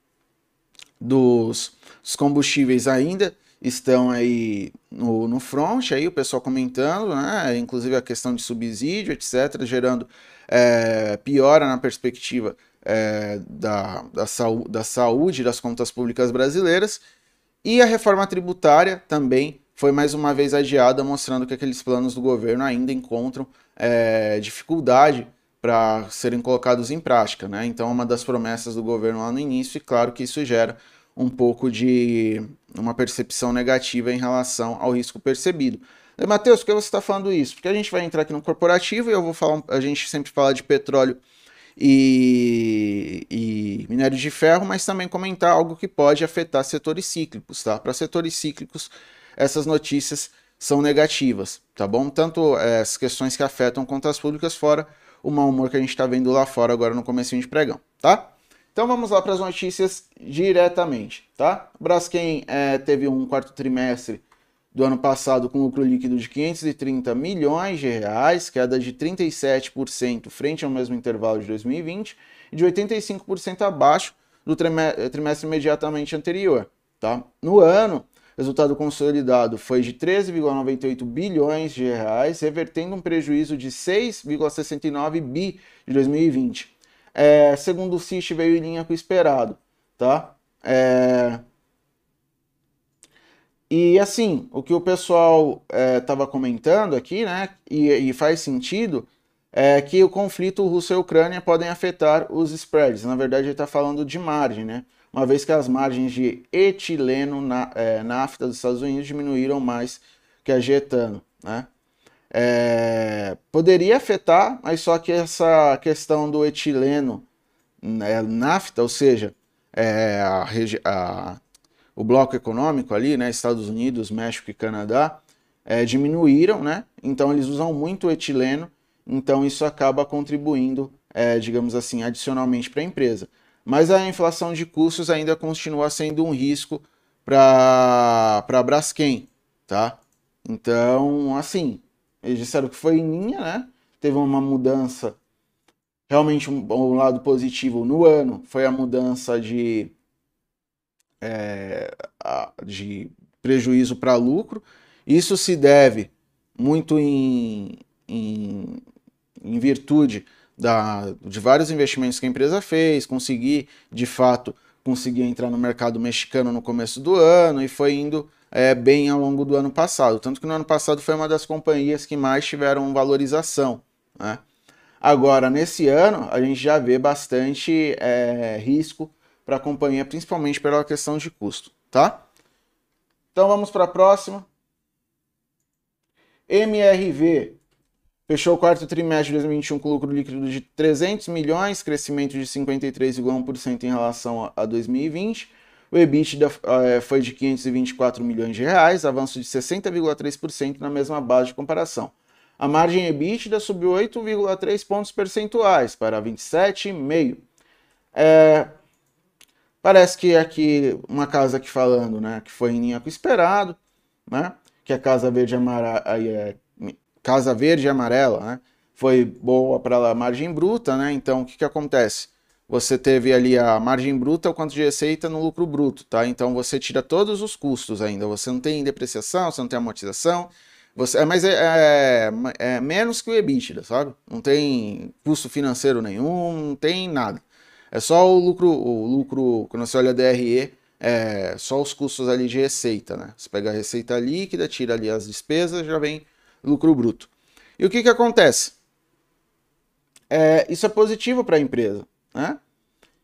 dos, dos combustíveis ainda estão aí no, no front, aí o pessoal comentando, né? inclusive a questão de subsídio, etc., gerando é, piora na perspectiva é, da, da, da saúde das contas públicas brasileiras. E a reforma tributária também foi mais uma vez adiada, mostrando que aqueles planos do governo ainda encontram é, dificuldade para serem colocados em prática. Né? Então, uma das promessas do governo lá no início, e claro que isso gera um pouco de uma percepção negativa em relação ao risco percebido. Matheus, por que você está falando isso? Porque a gente vai entrar aqui no corporativo e eu vou falar, a gente sempre fala de petróleo e, e minério de ferro, mas também comentar algo que pode afetar setores cíclicos, tá? Para setores cíclicos, essas notícias são negativas, tá bom? Tanto é, as questões que afetam contas públicas, fora o mau humor que a gente está vendo lá fora agora no começo de pregão, tá? Então vamos lá para as notícias diretamente, tá? Braskem é, teve um quarto trimestre do ano passado com lucro líquido de 530 milhões de reais, queda de 37% frente ao mesmo intervalo de 2020 e de 85% abaixo do trimestre imediatamente anterior. Tá? No ano, resultado consolidado foi de 13,98 bilhões de reais, revertendo um prejuízo de 6,69 bi de 2020. É, segundo o CIST, veio em linha com o esperado. Tá? É, e assim, o que o pessoal estava é, comentando aqui, né, e, e, faz sentido, é que o conflito Rússia-Ucrânia podem afetar os spreads. Na verdade, ele está falando de margem, né? Uma vez que as margens de etileno na, é, nafta dos Estados Unidos diminuíram mais que a de etano, né? É, poderia afetar, mas só que essa questão do etileno né, nafta, ou seja, é, a, a o bloco econômico ali, né, Estados Unidos, México e Canadá, é, diminuíram, né? Então eles usam muito etileno, então isso acaba contribuindo, é, digamos assim, adicionalmente para a empresa. Mas a inflação de custos ainda continua sendo um risco para a Braskem, tá? Então, assim, eles disseram que foi em linha, né? Teve uma mudança, realmente um, um lado positivo no ano, foi a mudança de é, de prejuízo para lucro. Isso se deve muito em, em, em virtude da, de vários investimentos que a empresa fez, conseguir de fato conseguir entrar no mercado mexicano no começo do ano e foi indo é, bem ao longo do ano passado. Tanto que no ano passado foi uma das companhias que mais tiveram valorização. Né? Agora, nesse ano, a gente já vê bastante é, risco para a companhia, principalmente pela questão de custo, tá? Então vamos para a próxima. MRV fechou o quarto trimestre de 2021 com lucro líquido de 300 milhões, crescimento de 53,1% em relação a 2020. O EBITDA eh, foi de 524 milhões de reais, avanço de 60,3% na mesma base de comparação. A margem EBITDA subiu 8,3 pontos percentuais para 27,5%. É, Parece que aqui, uma casa aqui falando, né, que foi em linha com o esperado, né, que a Casa Verde, Amara, é, casa Verde e Amarela, né, foi boa para a margem bruta, né, então o que, que acontece? Você teve ali a margem bruta, o quanto de receita no lucro bruto, tá? Então você tira todos os custos ainda, você não tem depreciação, você não tem amortização, você, é, mas é, é, é menos que o EBITDA, sabe? Não tem custo financeiro nenhum, não tem nada. É só o lucro, o lucro, quando você olha a DRE, é só os custos ali de receita, né? Você pega a receita líquida, tira ali as despesas, já vem lucro bruto. E o que que acontece? É, isso é positivo para a empresa, né?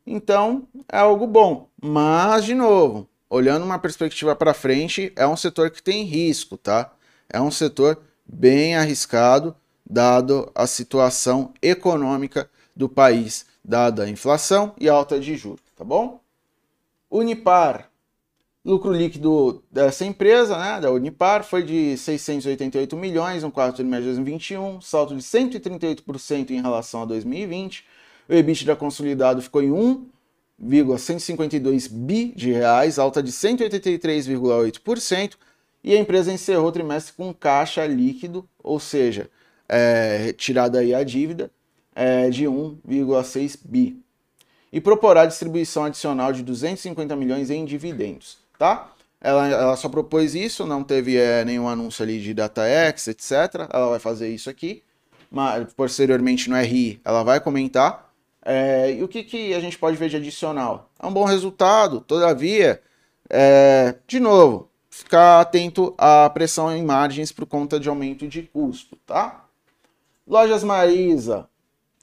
Então, é algo bom. Mas, de novo, olhando uma perspectiva para frente, é um setor que tem risco, tá? É um setor bem arriscado, dado a situação econômica do país dada a inflação e alta de juros, tá bom? Unipar, lucro líquido dessa empresa, né, da Unipar, foi de 688 milhões no quarto trimestre de 2021, salto de 138% em relação a 2020. O EBITDA consolidado ficou em 1,152 bi de reais, alta de 183,8%, e a empresa encerrou o trimestre com caixa líquido, ou seja, é, retirada aí a dívida, é, de 1,6 bi. E proporá distribuição adicional de 250 milhões em dividendos, tá? Ela, ela só propôs isso, não teve é, nenhum anúncio ali de DataX, etc. Ela vai fazer isso aqui. Mas, posteriormente no RI, ela vai comentar. É, e o que, que a gente pode ver de adicional? É um bom resultado, todavia, é, de novo, ficar atento à pressão em margens por conta de aumento de custo, tá? Lojas Marisa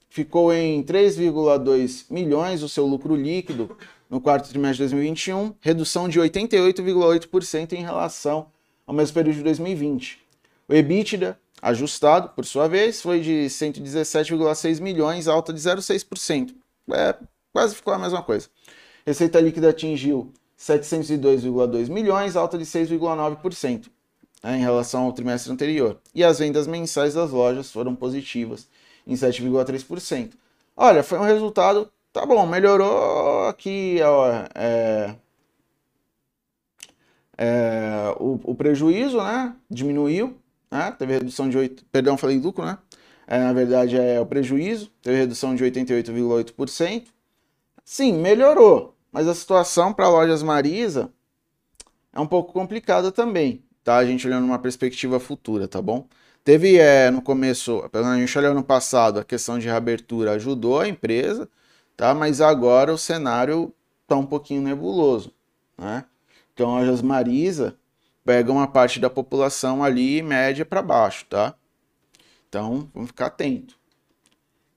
ficou em 3,2 milhões o seu lucro líquido no quarto trimestre de 2021, redução de 88,8% em relação ao mesmo período de 2020. O EBITDA ajustado, por sua vez, foi de 117,6 milhões, alta de 0,6%. É, quase ficou a mesma coisa. Receita líquida atingiu 702,2 milhões, alta de 6,9% né, em relação ao trimestre anterior. E as vendas mensais das lojas foram positivas, em 7,3%. Olha, foi um resultado, tá bom, melhorou aqui ó, é, é, o, o, prejuízo, né? Diminuiu, né? Teve redução de 8, perdão, falei lucro, né? É, na verdade é o prejuízo, teve redução de 88,8%. Sim, melhorou, mas a situação para lojas Marisa é um pouco complicada também, tá? A gente olhando uma perspectiva futura, tá bom? Teve é, no começo, a gente olhou no passado, a questão de reabertura ajudou a empresa, tá? Mas agora o cenário está um pouquinho nebuloso, né? Então a Marisa pega uma parte da população ali média para baixo, tá? Então vamos ficar atento.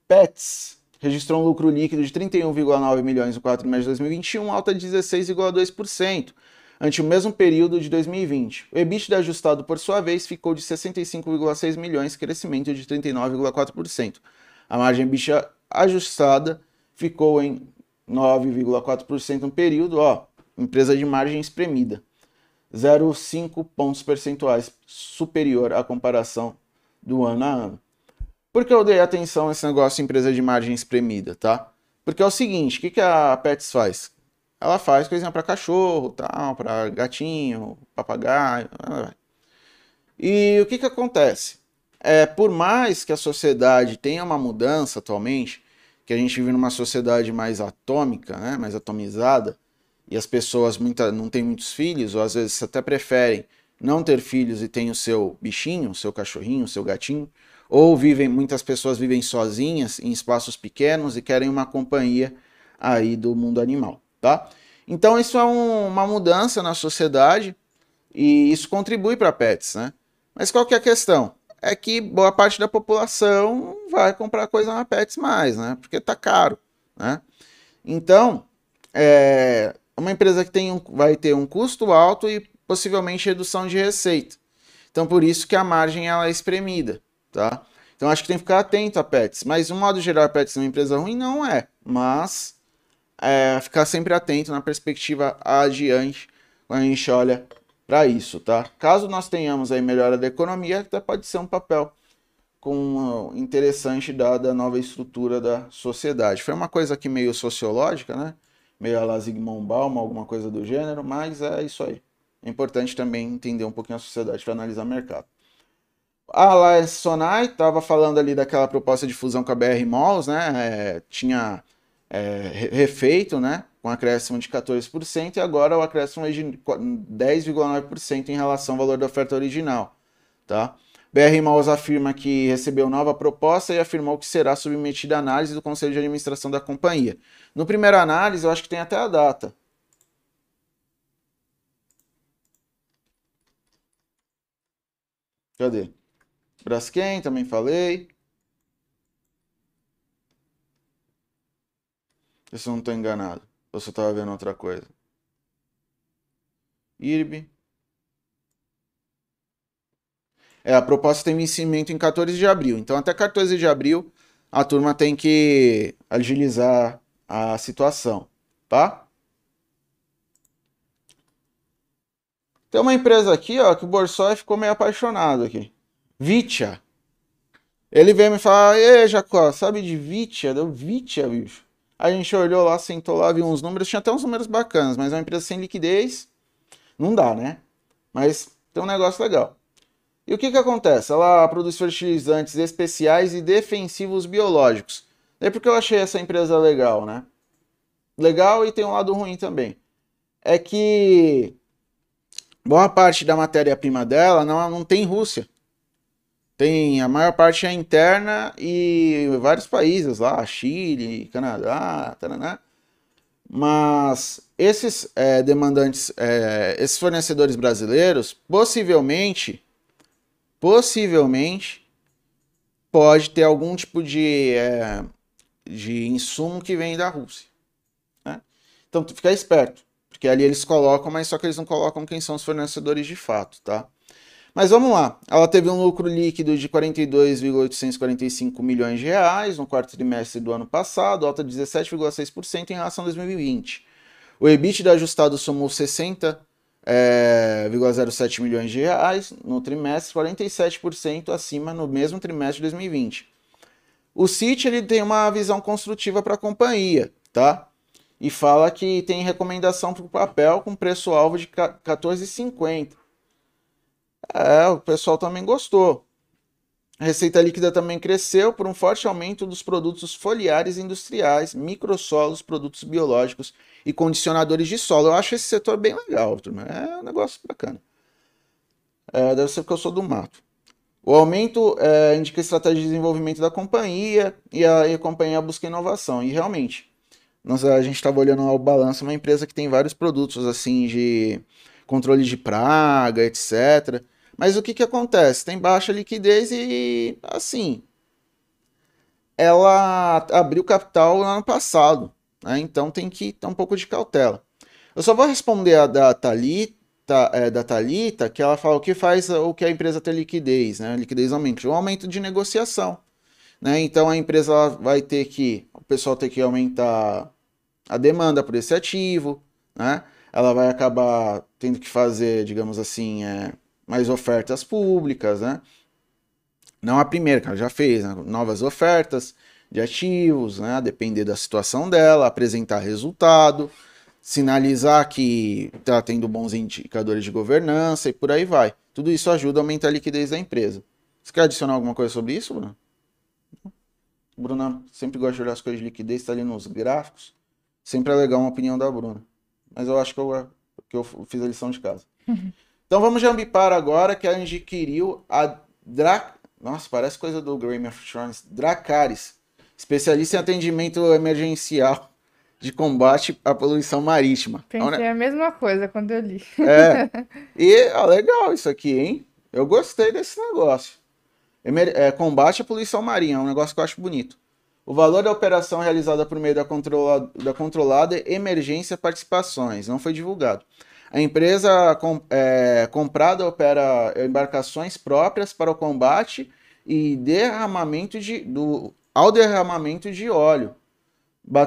Pets registrou um lucro líquido de 31,9 milhões no quarto mês de 2021, alta de 16,2% ante o mesmo período de 2020. O EBITDA ajustado, por sua vez, ficou de 65,6 milhões, crescimento de 39,4%. A margem EBITDA ajustada ficou em 9,4% no período, ó, empresa de margem espremida. 0,5 pontos percentuais superior à comparação do ano a ano. Por que eu dei atenção a esse negócio empresa de margem espremida, tá? Porque é o seguinte, o que, que a Pets faz? Ela faz coisinha para cachorro, tal, para gatinho, papagaio. E o que que acontece? É, por mais que a sociedade tenha uma mudança atualmente, que a gente vive numa sociedade mais atômica, né, mais atomizada, e as pessoas muita, não têm muitos filhos, ou às vezes até preferem não ter filhos e tem o seu bichinho, o seu cachorrinho, o seu gatinho, ou vivem, muitas pessoas vivem sozinhas em espaços pequenos e querem uma companhia aí do mundo animal tá? Então isso é um, uma mudança na sociedade e isso contribui para pets, né? Mas qual que é a questão? É que boa parte da população vai comprar coisa na pets mais, né? Porque tá caro, né? Então, é uma empresa que tem um, vai ter um custo alto e possivelmente redução de receita. Então, por isso que a margem ela é espremida, tá? Então, acho que tem que ficar atento a pets. Mas, no modo geral, pets é uma empresa ruim? Não é. Mas é, ficar sempre atento na perspectiva adiante quando a gente olha para isso, tá? Caso nós tenhamos aí melhora da economia, até pode ser um papel com uh, interessante dada a nova estrutura da sociedade. Foi uma coisa aqui meio sociológica, né? Meio a la Zygmunt Bauman, alguma coisa do gênero, mas é isso aí. É importante também entender um pouquinho a sociedade para analisar o mercado. A Alliance Sonai estava falando ali daquela proposta de fusão com a BR Malls, né? É, tinha é, refeito, né? Com acréscimo de 14%, e agora o acréscimo é de 10,9% em relação ao valor da oferta original. Tá? BR Malls afirma que recebeu nova proposta e afirmou que será submetida à análise do Conselho de Administração da companhia. No primeiro análise, eu acho que tem até a data. Cadê? Braskem, também falei. Eu não estou enganado. Eu estava vendo outra coisa. IRB. É, a proposta tem vencimento em 14 de abril. Então, até 14 de abril, a turma tem que agilizar a situação, tá? Tem uma empresa aqui, ó, que o Borsoi ficou meio apaixonado aqui. Vitia. Ele veio me falar, ei, Jacó, sabe de Vitia? Deu Vitia, bicho. A gente olhou lá, sentou lá, viu uns números, tinha até uns números bacanas, mas é uma empresa sem liquidez, não dá, né? Mas tem um negócio legal. E o que, que acontece? Ela produz fertilizantes especiais e defensivos biológicos. É porque eu achei essa empresa legal, né? Legal e tem um lado ruim também. É que boa parte da matéria-prima dela não, não tem Rússia. Tem a maior parte é interna e vários países lá, Chile, Canadá, taraná. Mas esses é, demandantes, é, esses fornecedores brasileiros, possivelmente, possivelmente, pode ter algum tipo de, é, de insumo que vem da Rússia. Né? Então, fica esperto, porque ali eles colocam, mas só que eles não colocam quem são os fornecedores de fato, tá? Mas vamos lá. Ela teve um lucro líquido de 42,845 milhões de reais no quarto trimestre do ano passado, alta de 17,6% em relação a 2020. O EBITDA ajustado somou 60,07 é, milhões de reais no trimestre, 47% acima no mesmo trimestre de 2020. O Citi ele tem uma visão construtiva para a companhia, tá? E fala que tem recomendação para o papel com preço-alvo de 14,50 é, o pessoal também gostou. A receita líquida também cresceu por um forte aumento dos produtos foliares industriais, microsolos, produtos biológicos e condicionadores de solo. Eu acho esse setor bem legal, turma. É um negócio bacana. É, deve ser porque eu sou do mato. O aumento é, indica estratégia de desenvolvimento da companhia e a, e a companhia busca inovação. E realmente, nós, a gente estava olhando o balanço, uma empresa que tem vários produtos assim de controle de praga, etc. Mas o que, que acontece? Tem baixa liquidez e, assim, ela abriu capital no ano passado, né? então tem que ter um pouco de cautela. Eu só vou responder a da Thalita, é, da Thalita, que ela fala o que faz o que a empresa ter liquidez, né? Liquidez aumenta, um aumento de negociação. Né? Então a empresa vai ter que, o pessoal tem que aumentar a demanda por esse ativo, né? Ela vai acabar tendo que fazer, digamos assim, é, mais ofertas públicas, né? Não a primeira, que ela já fez, né? novas ofertas de ativos, né? A depender da situação dela, apresentar resultado, sinalizar que está tendo bons indicadores de governança e por aí vai. Tudo isso ajuda a aumentar a liquidez da empresa. Você quer adicionar alguma coisa sobre isso, Bruno? Bruna sempre gosta de olhar as coisas de liquidez, está ali nos gráficos. Sempre é legal uma opinião da Bruna. Mas eu acho que eu, que eu fiz a lição de casa. Uhum. (laughs) Então vamos de Ambipar agora, que adquiriu a Dra... Nossa, parece coisa do Game of Thrones. Dracaris, especialista em atendimento emergencial de combate à poluição marítima. Pensei a mesma coisa quando eu li. É. (laughs) E, ó, legal isso aqui, hein? Eu gostei desse negócio. É, combate à poluição marinha, é um negócio que eu acho bonito. O valor da operação realizada por meio da, da controlada emergência participações não foi divulgado. A empresa com, é, comprada opera embarcações próprias para o combate e derramamento de, do, ao derramamento de óleo,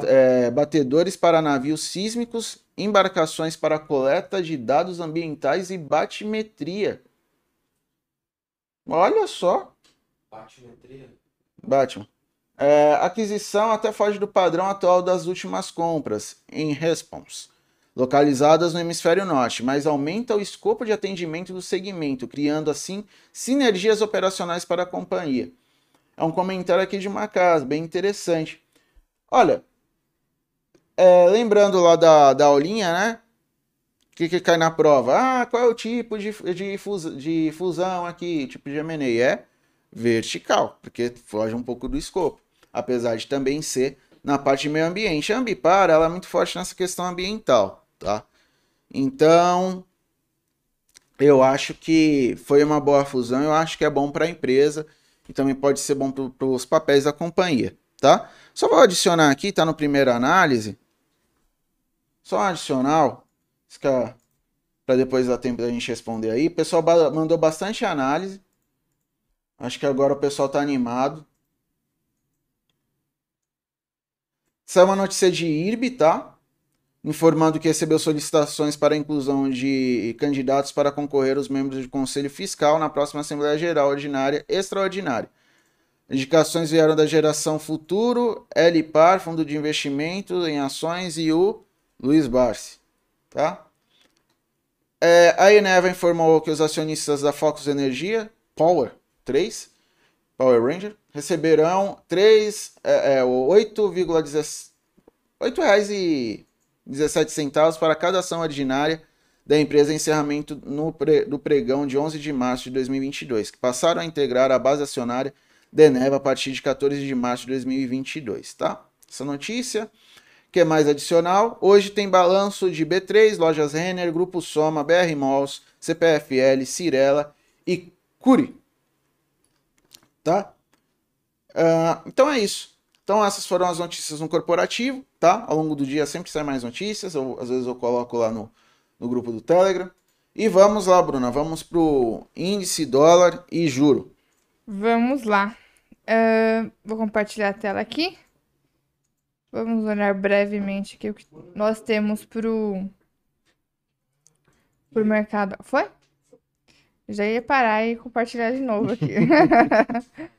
é, batedores para navios sísmicos, embarcações para coleta de dados ambientais e batimetria. Olha só. Batimetria? Batman. É, aquisição até foge do padrão atual das últimas compras, em response localizadas no hemisfério norte, mas aumenta o escopo de atendimento do segmento, criando assim sinergias operacionais para a companhia. É um comentário aqui de uma casa, bem interessante. Olha, é, lembrando lá da, da aulinha, né? O que, que cai na prova? Ah, qual é o tipo de, de, fus, de fusão aqui, tipo de M&A? É vertical, porque foge um pouco do escopo. Apesar de também ser na parte de meio ambiente. A Ambipar ela é muito forte nessa questão ambiental tá? Então, eu acho que foi uma boa fusão, eu acho que é bom para a empresa e também pode ser bom para os papéis da companhia, tá? Só vou adicionar aqui, tá no primeiro análise, só um adicional, para depois dar tempo da gente responder aí. O pessoal mandou bastante análise, acho que agora o pessoal tá animado. Saiu uma notícia de IRB, tá? Informando que recebeu solicitações para a inclusão de candidatos para concorrer aos membros do Conselho Fiscal na próxima Assembleia Geral Ordinária Extraordinária. Indicações vieram da Geração Futuro, LPAR, Fundo de Investimento em Ações e o Luiz Barsi. Tá? É, a Eneva informou que os acionistas da Focus Energia Power 3, Power Ranger, receberão 3, é, é, 8,17 para cada ação ordinária da empresa em encerramento no pre, do pregão de 11 de março de 2022, que passaram a integrar a base acionária Deneva a partir de 14 de março de 2022, tá? Essa notícia que é mais adicional. Hoje tem balanço de B3, Lojas Renner, Grupo Soma, BR Malls, CPFL, Cirela e Curi. Tá? Uh, então é isso. Então essas foram as notícias no corporativo, tá? Ao longo do dia sempre sai mais notícias, ou às vezes eu coloco lá no, no grupo do Telegram. E vamos lá, Bruna, vamos pro índice dólar e juro. Vamos lá. Uh, vou compartilhar a tela aqui. Vamos olhar brevemente aqui o que nós temos pro, pro mercado. Foi? Já ia parar e compartilhar de novo aqui. (laughs)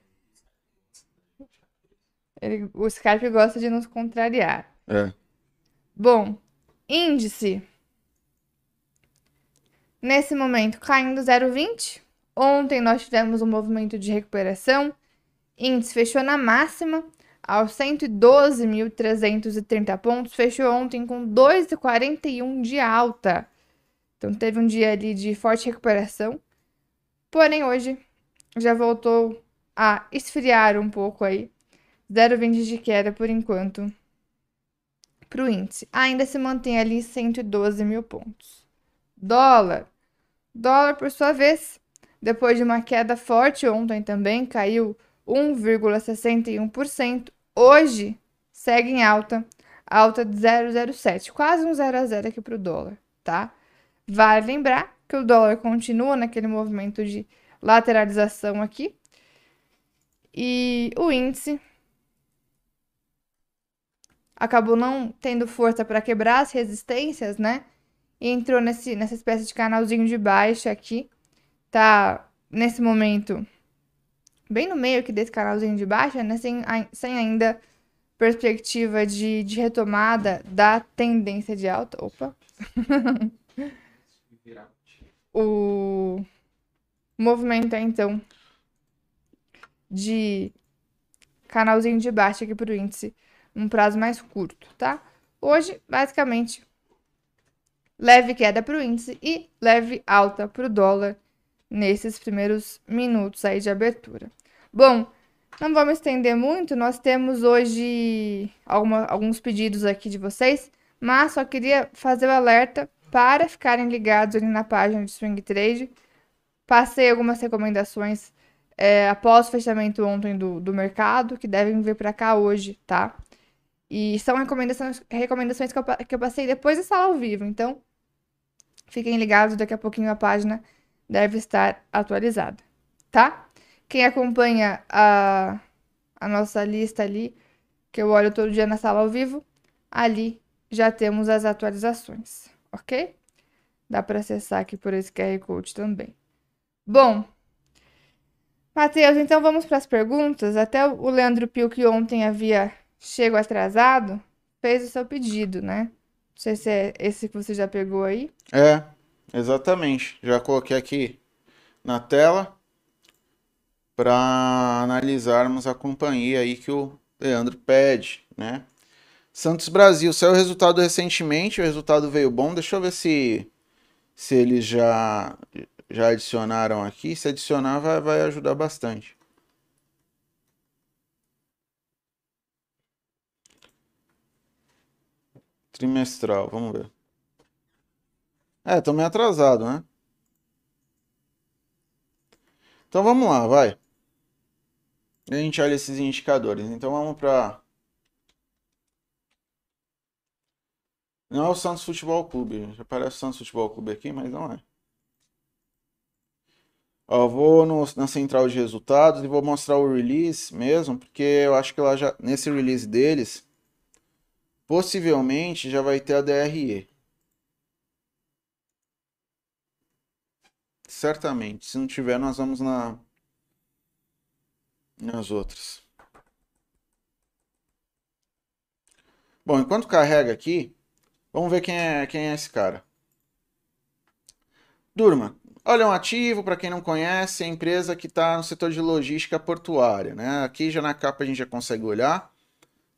Ele, o Skype gosta de nos contrariar. É. Bom, índice. Nesse momento, caindo 0,20. Ontem nós tivemos um movimento de recuperação. Índice fechou na máxima aos 112.330 pontos. Fechou ontem com 2,41 de alta. Então teve um dia ali de forte recuperação. Porém, hoje já voltou a esfriar um pouco aí. 0,20 de queda por enquanto para o índice. Ainda se mantém ali 112 mil pontos. Dólar. Dólar, por sua vez, depois de uma queda forte ontem também, caiu 1,61%. Hoje segue em alta, alta de 0,07, quase um 0 a 0 aqui para o dólar, tá? Vale lembrar que o dólar continua naquele movimento de lateralização aqui. E o índice acabou não tendo força para quebrar as resistências, né? E entrou nesse, nessa espécie de canalzinho de baixa aqui. Tá nesse momento bem no meio aqui desse canalzinho de baixa, né? Sem, sem ainda perspectiva de, de retomada da tendência de alta. Opa! (laughs) o movimento é então de canalzinho de baixa aqui para o índice, um prazo mais curto, tá? Hoje, basicamente, leve queda para o índice e leve alta para o dólar nesses primeiros minutos aí de abertura. Bom, não vamos estender muito, nós temos hoje alguma, alguns pedidos aqui de vocês, mas só queria fazer o alerta para ficarem ligados ali na página de Swing Trade. Passei algumas recomendações é, após o fechamento ontem do, do mercado, que devem vir para cá hoje, tá? E são recomendações, recomendações que, eu, que eu passei depois da sala ao vivo, então fiquem ligados, daqui a pouquinho a página deve estar atualizada, tá? Quem acompanha a, a nossa lista ali, que eu olho todo dia na sala ao vivo, ali já temos as atualizações, ok? Dá para acessar aqui por esse QR Code também. Bom, Matheus, então vamos para as perguntas. Até o Leandro Pio, que ontem havia chego atrasado, fez o seu pedido, né? Não sei se é esse que você já pegou aí. É, exatamente. Já coloquei aqui na tela para analisarmos a companhia aí que o Leandro pede, né? Santos Brasil, saiu o resultado recentemente, o resultado veio bom. Deixa eu ver se, se eles já, já adicionaram aqui. Se adicionar, vai, vai ajudar bastante. Trimestral, vamos ver. É, tô meio atrasado, né? Então vamos lá, vai a gente olha esses indicadores. Então vamos para. Não é o Santos Futebol Clube. Já parece o Santos Futebol Clube aqui, mas não é. Ó, vou no, na central de resultados e vou mostrar o release mesmo, porque eu acho que lá já nesse release deles possivelmente já vai ter a DRE. Certamente. Se não tiver, nós vamos na nas outras. Bom, enquanto carrega aqui, vamos ver quem é, quem é esse cara. Durma, Olha, um ativo, para quem não conhece, é a empresa que está no setor de logística portuária. Né? Aqui já na capa a gente já consegue olhar.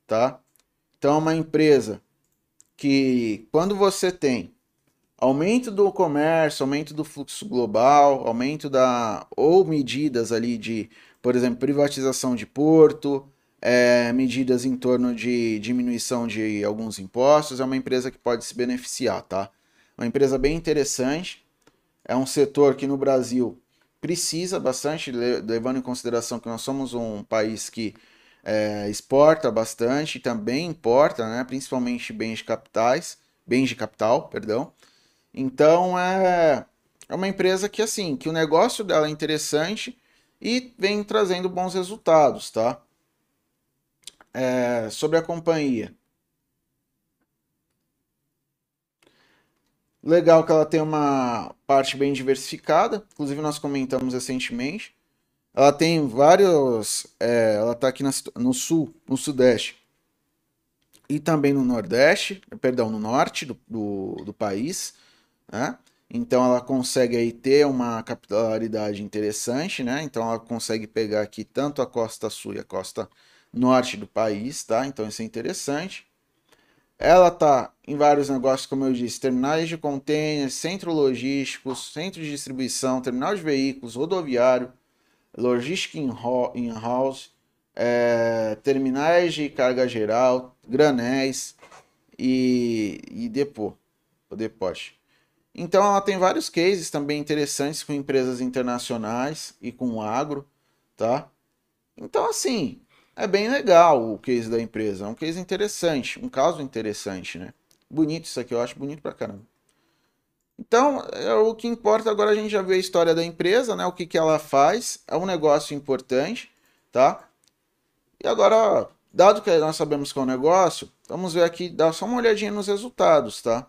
Tá? Então, é uma empresa que, quando você tem aumento do comércio, aumento do fluxo global, aumento da. ou medidas ali de, por exemplo, privatização de porto, é, medidas em torno de diminuição de alguns impostos, é uma empresa que pode se beneficiar, tá? Uma empresa bem interessante é um setor que no Brasil precisa bastante, levando em consideração que nós somos um país que é, exporta bastante também importa, né, principalmente bens de capitais, bens de capital, perdão. Então é, é uma empresa que assim, que o negócio dela é interessante e vem trazendo bons resultados, tá? É, sobre a companhia, Legal que ela tem uma parte bem diversificada, inclusive nós comentamos recentemente. Ela tem vários. É, ela está aqui na, no sul, no sudeste e também no nordeste, perdão, no norte do, do, do país. Né? Então ela consegue aí ter uma capilaridade interessante, né? Então ela consegue pegar aqui tanto a costa sul e a costa norte do país, tá? Então isso é interessante. Ela está em vários negócios, como eu disse, terminais de contêineres, centro logístico, centro de distribuição, terminal de veículos, rodoviário, logística in-house, é, terminais de carga geral, granéis e, e depô, o depote. Então ela tem vários cases também interessantes com empresas internacionais e com agro, tá? Então assim, é bem legal o case da empresa, é um case interessante, um caso interessante, né? Bonito isso aqui, eu acho bonito pra caramba. Então, é, o que importa agora a gente já viu a história da empresa, né? O que, que ela faz, é um negócio importante, tá? E agora, dado que nós sabemos que é um negócio, vamos ver aqui, dá só uma olhadinha nos resultados, tá?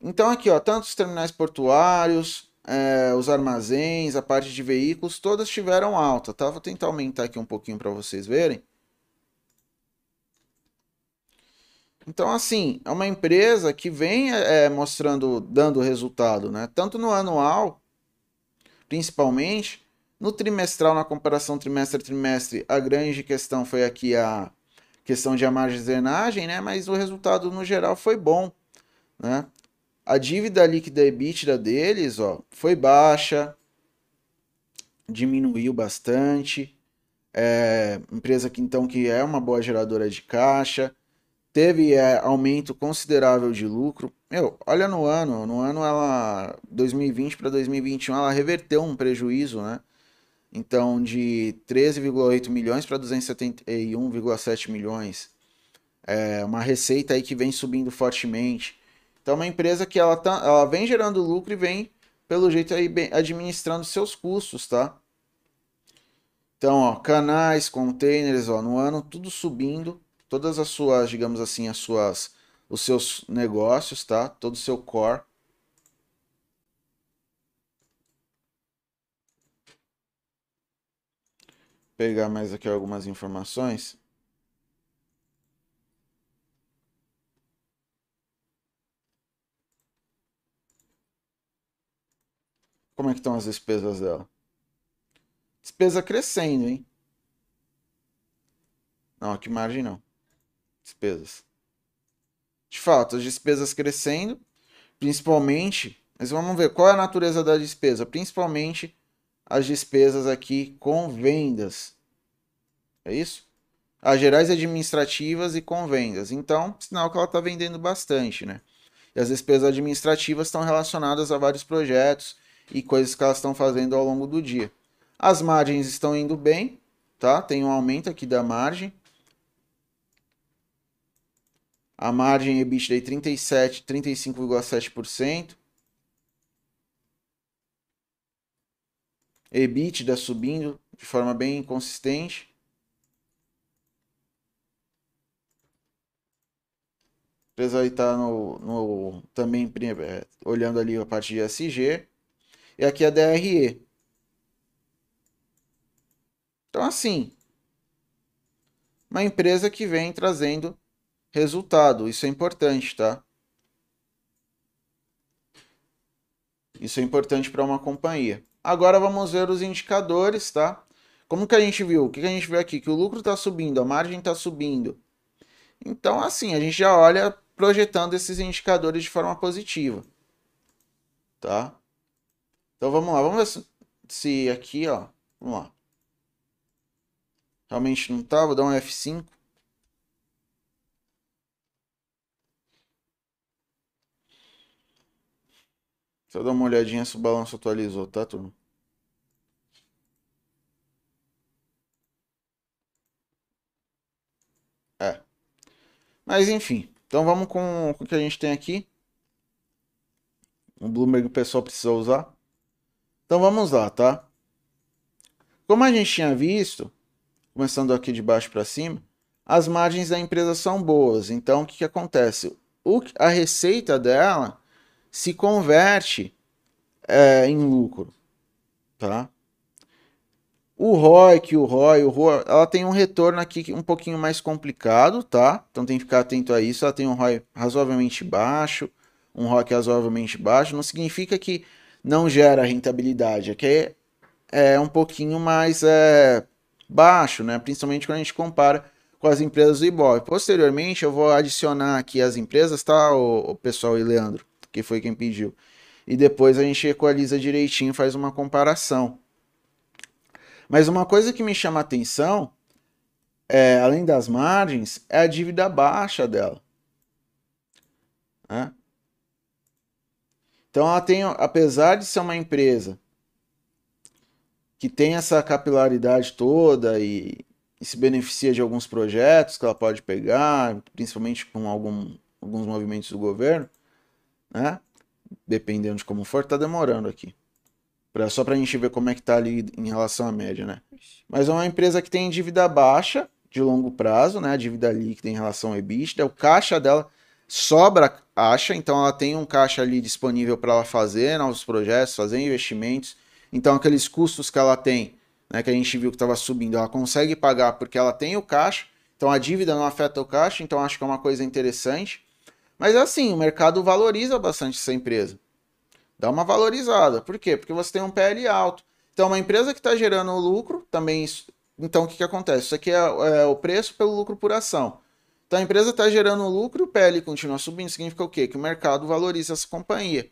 Então aqui, ó, tanto os terminais portuários, é, os armazéns, a parte de veículos, todas tiveram alta, tá? Vou tentar aumentar aqui um pouquinho para vocês verem. Então, assim, é uma empresa que vem é, mostrando, dando resultado, né? Tanto no anual, principalmente, no trimestral, na comparação trimestre a trimestre, a grande questão foi aqui a questão de armazenagem, né? Mas o resultado no geral foi bom, né? A dívida líquida EBITDA deles, ó, foi baixa, diminuiu bastante. É, empresa que então que é uma boa geradora de caixa, teve é, aumento considerável de lucro. Meu, olha no ano, no ano ela 2020 para 2021 ela reverteu um prejuízo, né? Então de 13,8 milhões para 271,7 milhões. É uma receita aí que vem subindo fortemente. Então, é uma empresa que ela, tá, ela vem gerando lucro e vem, pelo jeito, aí, administrando seus custos, tá? Então, ó, canais, containers, ó, no ano tudo subindo, todas as suas, digamos assim, as suas, os seus negócios, tá? Todo o seu core. Pegar mais aqui algumas informações. Como é que estão as despesas dela? Despesa crescendo, hein? Não, aqui margem não. Despesas. De fato, as despesas crescendo, principalmente, mas vamos ver qual é a natureza da despesa, principalmente as despesas aqui com vendas. É isso? As gerais administrativas e com vendas. Então, sinal que ela está vendendo bastante, né? E as despesas administrativas estão relacionadas a vários projetos e coisas que elas estão fazendo ao longo do dia. As margens estão indo bem, tá? Tem um aumento aqui da margem. A margem EBITDA é 37, 35,7%. EBITDA subindo de forma bem consistente. A empresa aí está no, no, também é, olhando ali a parte de SG. E aqui a DRE. Então, assim, uma empresa que vem trazendo resultado. Isso é importante, tá? Isso é importante para uma companhia. Agora vamos ver os indicadores, tá? Como que a gente viu? O que a gente viu aqui? Que o lucro está subindo, a margem está subindo. Então, assim, a gente já olha projetando esses indicadores de forma positiva. Tá? Então vamos lá, vamos ver se, se aqui, ó. Vamos lá. Realmente não tá, vou dar um F5. Só dar uma olhadinha se o balanço atualizou, tá, turma? É. Mas enfim. Então vamos com, com o que a gente tem aqui. O Bloomberg o pessoal precisa usar. Então vamos lá, tá? Como a gente tinha visto, começando aqui de baixo para cima, as margens da empresa são boas. Então o que, que acontece? O, a receita dela se converte é, em lucro, tá? O ROIC, o ROI, o ROI, ela tem um retorno aqui um pouquinho mais complicado, tá? Então tem que ficar atento a isso. Ela tem um ROI razoavelmente baixo, um ROIC razoavelmente baixo. Não significa que não gera rentabilidade, é que é, é um pouquinho mais é, baixo, né? Principalmente quando a gente compara com as empresas do Ibov. Posteriormente eu vou adicionar aqui as empresas, tá, o, o pessoal e Leandro, que foi quem pediu. E depois a gente equaliza direitinho, faz uma comparação. Mas uma coisa que me chama a atenção, é, além das margens, é a dívida baixa dela. Né? Então ela tem, apesar de ser uma empresa que tem essa capilaridade toda e, e, se beneficia de alguns projetos que ela pode pegar, principalmente com algum, alguns movimentos do governo, né? Dependendo de como for, tá demorando aqui. Pra, só para a gente ver como é que tá ali em relação à média, né? Mas é uma empresa que tem dívida baixa, de longo prazo, né? A dívida líquida em relação ao EBITDA. O caixa dela sobra caixa, então ela tem um caixa ali disponível para ela fazer novos projetos, fazer investimentos. Então aqueles custos que ela tem, né, que a gente viu que estava subindo, ela consegue pagar porque ela tem o caixa. Então a dívida não afeta o caixa, então acho que é uma coisa interessante. Mas assim, o mercado valoriza bastante essa empresa. Dá uma valorizada. Por quê? Porque você tem um PL alto. Então, uma empresa que está gerando lucro, também. Então, o que, que acontece? Isso aqui é, é o preço pelo lucro por ação. Então, a empresa está gerando lucro e o PL continua subindo. Significa o quê? Que o mercado valoriza essa companhia.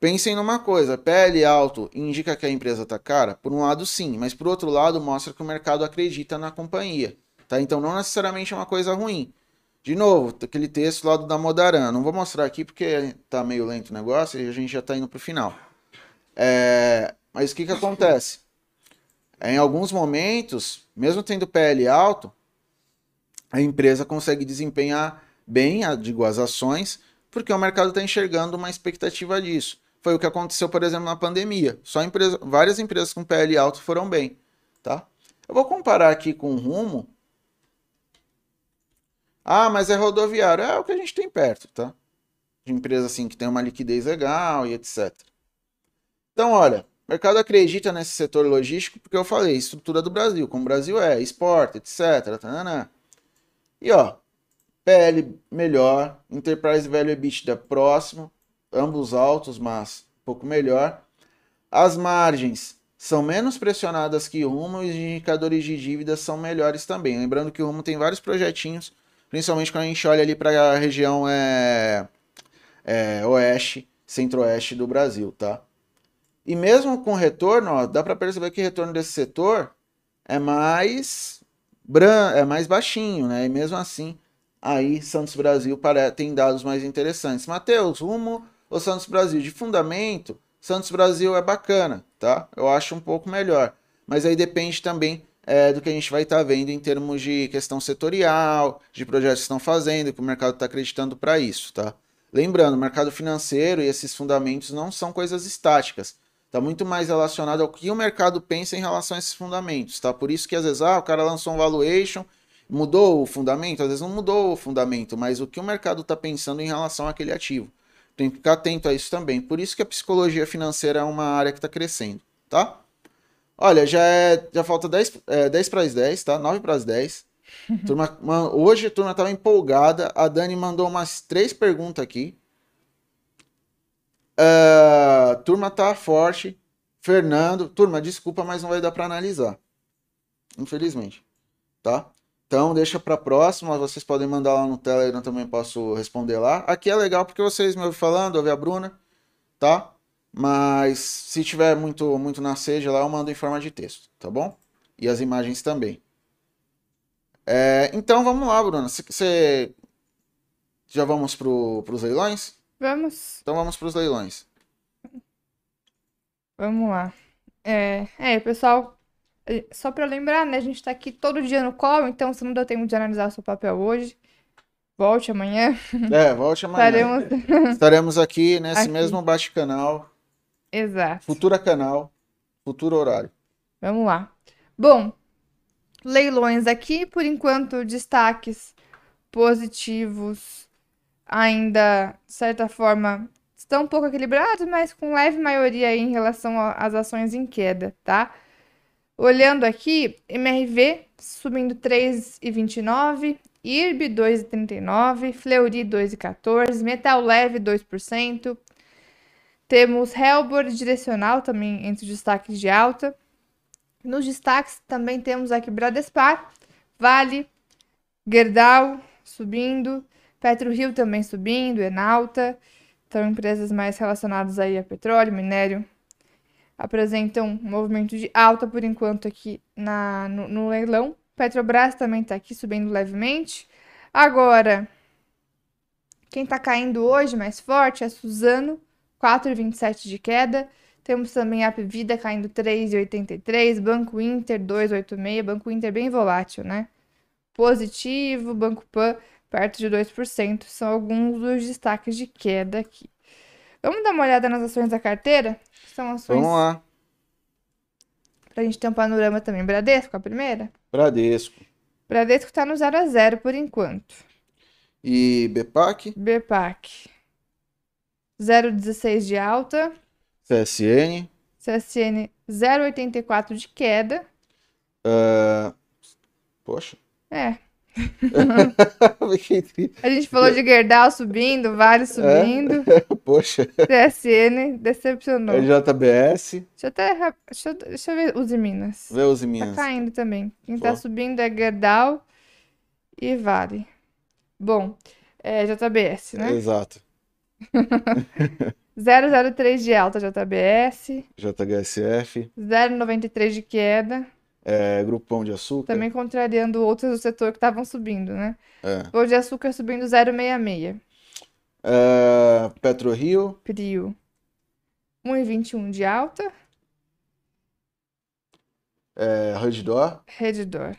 Pensem numa coisa: PL alto indica que a empresa está cara? Por um lado, sim, mas por outro lado, mostra que o mercado acredita na companhia. Tá? Então, não necessariamente é uma coisa ruim. De novo, aquele texto lá do Damodaran. Não vou mostrar aqui porque tá meio lento o negócio e a gente já tá indo pro final. É, mas o que que acontece? Em alguns momentos, mesmo tendo PL alto, a empresa consegue desempenhar bem, digo, as ações, porque o mercado está enxergando uma expectativa disso. Foi o que aconteceu, por exemplo, na pandemia. Só empresa, várias empresas com PL alto foram bem, tá? Eu vou comparar aqui com o Rumo, ah, mas é rodoviário. É o que a gente tem perto, tá? De empresa assim que tem uma liquidez legal e etc. Então, olha, o mercado acredita nesse setor logístico porque eu falei, estrutura do Brasil, como o Brasil é, esporte, etc. Tá, E ó, PL melhor, Enterprise Value EBITDA próximo, ambos altos, mas um pouco melhor. As margens são menos pressionadas que o Rumo e os indicadores de dívida são melhores também. Lembrando que o Rumo tem vários projetinhos Principalmente quando a gente olha ali para a região é, é, oeste, centro-oeste do Brasil, tá? E mesmo com retorno, ó, dá para perceber que o retorno desse setor é mais bran é mais baixinho, né? E mesmo assim, aí Santos Brasil tem dados mais interessantes. Mateus, rumo ao Santos Brasil de fundamento, Santos Brasil é bacana, tá? Eu acho um pouco melhor. Mas aí depende também é, do que a gente vai estar tá vendo em termos de questão setorial, de projetos que estão fazendo, que o mercado está acreditando para isso, tá? Lembrando, o mercado financeiro e esses fundamentos não são coisas estáticas. Está muito mais relacionado ao que o mercado pensa em relação a esses fundamentos, tá? Por isso que às vezes, ah, o cara lançou um valuation, mudou o fundamento, às vezes não mudou o fundamento, mas o que o mercado está pensando em relação àquele ativo. Tem que ficar atento a isso também. Por isso que a psicologia financeira é uma área que está crescendo, tá? Olha, já, é, já falta 10, é, 10 para as 10, tá? 9 para as 10. Turma, uma, hoje a turma estava empolgada. A Dani mandou umas três perguntas aqui. Uh, turma tá forte. Fernando, turma, desculpa, mas não vai dar para analisar. Infelizmente. Tá? Então deixa para próxima, vocês podem mandar lá no Telegram também posso responder lá. Aqui é legal porque vocês me ouvem falando, ouvem a Bruna, tá? Mas se tiver muito muito na seja lá, eu mando em forma de texto, tá bom? E as imagens também. É, então vamos lá, Bruna. Você já vamos para os leilões? Vamos. Então vamos para os leilões. Vamos lá. É, é pessoal, é, só para lembrar, né? A gente tá aqui todo dia no call, então se não deu tempo de analisar o seu papel hoje, volte amanhã. É, volte amanhã. Estaremos, Estaremos aqui nesse aqui. mesmo bate-canal. Exato. Futura canal, futuro horário. Vamos lá. Bom, leilões aqui, por enquanto, destaques positivos, ainda, de certa forma, estão um pouco equilibrados, mas com leve maioria em relação às ações em queda, tá? Olhando aqui, MRV subindo 3,29, IRB 2,39, Fleury 2,14, Metal Leve 2%. Temos Helbor direcional também entre os destaques de alta. Nos destaques também temos aqui Bradespar, Vale, Gerdau subindo, PetroRio também subindo, Enalta. Então, empresas mais relacionadas aí a petróleo, minério, apresentam um movimento de alta por enquanto aqui na, no, no leilão. Petrobras também está aqui subindo levemente. Agora, quem está caindo hoje mais forte é Suzano, 4,27 de queda. Temos também a Vida caindo 3,83, Banco Inter 2,86, Banco Inter bem volátil, né? Positivo, Banco Pan perto de 2%, são alguns dos destaques de queda aqui. Vamos dar uma olhada nas ações da carteira? São ações. Vamos lá. Pra gente ter um panorama também. Bradesco, a primeira? Bradesco. Bradesco tá no 0 a 0 por enquanto. E BPAC? BPAC. 0,16 de alta. CSN. CSN 0,84 de queda. Uh... Poxa. É. (laughs) a gente falou de Gerdau subindo, Vale subindo. É? (laughs) Poxa. CSN decepcionou. JBS. Deixa eu, até, deixa, eu, deixa eu ver os Minas. Vê os Minas. Tá caindo também. Quem Pô. tá subindo é Gerdau e Vale. Bom, é JBS, né? Exato. 003 de alta JBS. JHSF. 0,93 de queda. É, Grupo Pão de Açúcar. Também contrariando outros do setor que estavam subindo, né? É. Pão de Açúcar subindo 0,66. É, PetroRio. Prio. 1,21 de alta. É, Redditor. Redditor.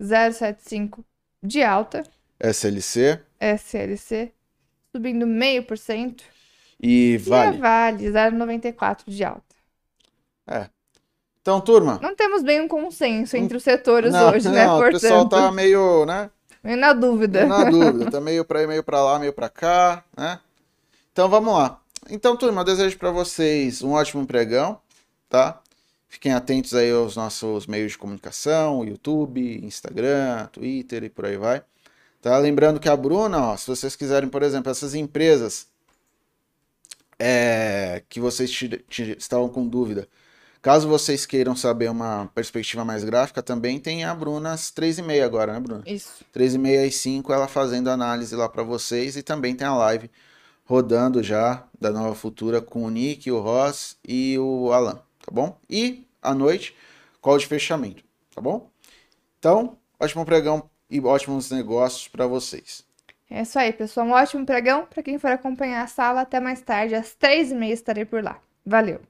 0,75 de alta. SLC. SLC. Subindo meio por cento. E Vale. E a Vale, 0,94 de alta. É. Então, turma. Não temos bem um consenso entre os setores não, hoje, né? Não, Portanto, o pessoal tá meio, né? Meio na dúvida. Meio na (laughs) dúvida. Tá meio pra meio pra lá, meio pra cá, né? Então, vamos lá. Então, turma, eu desejo para vocês um ótimo pregão, tá? Fiquem atentos aí aos nossos meios de comunicação, YouTube, Instagram, Twitter e por aí vai. Tá? Lembrando que a Bruna, ó, se vocês quiserem, por exemplo, essas empresas é, que vocês estavam com dúvida, Caso vocês queiram saber uma perspectiva mais gráfica, também tem a Bruna às 3h30 agora, né, Bruna? Isso. 3h30 e 5 ela fazendo análise lá para vocês e também tem a live rodando já da Nova Futura com o Nick, o Ross e o Alan, tá bom? E à noite, call de fechamento, tá bom? Então, ótimo pregão e ótimos negócios para vocês. É isso aí, pessoal. Um ótimo pregão. Para quem for acompanhar a sala, até mais tarde, às três e meia estarei por lá. Valeu!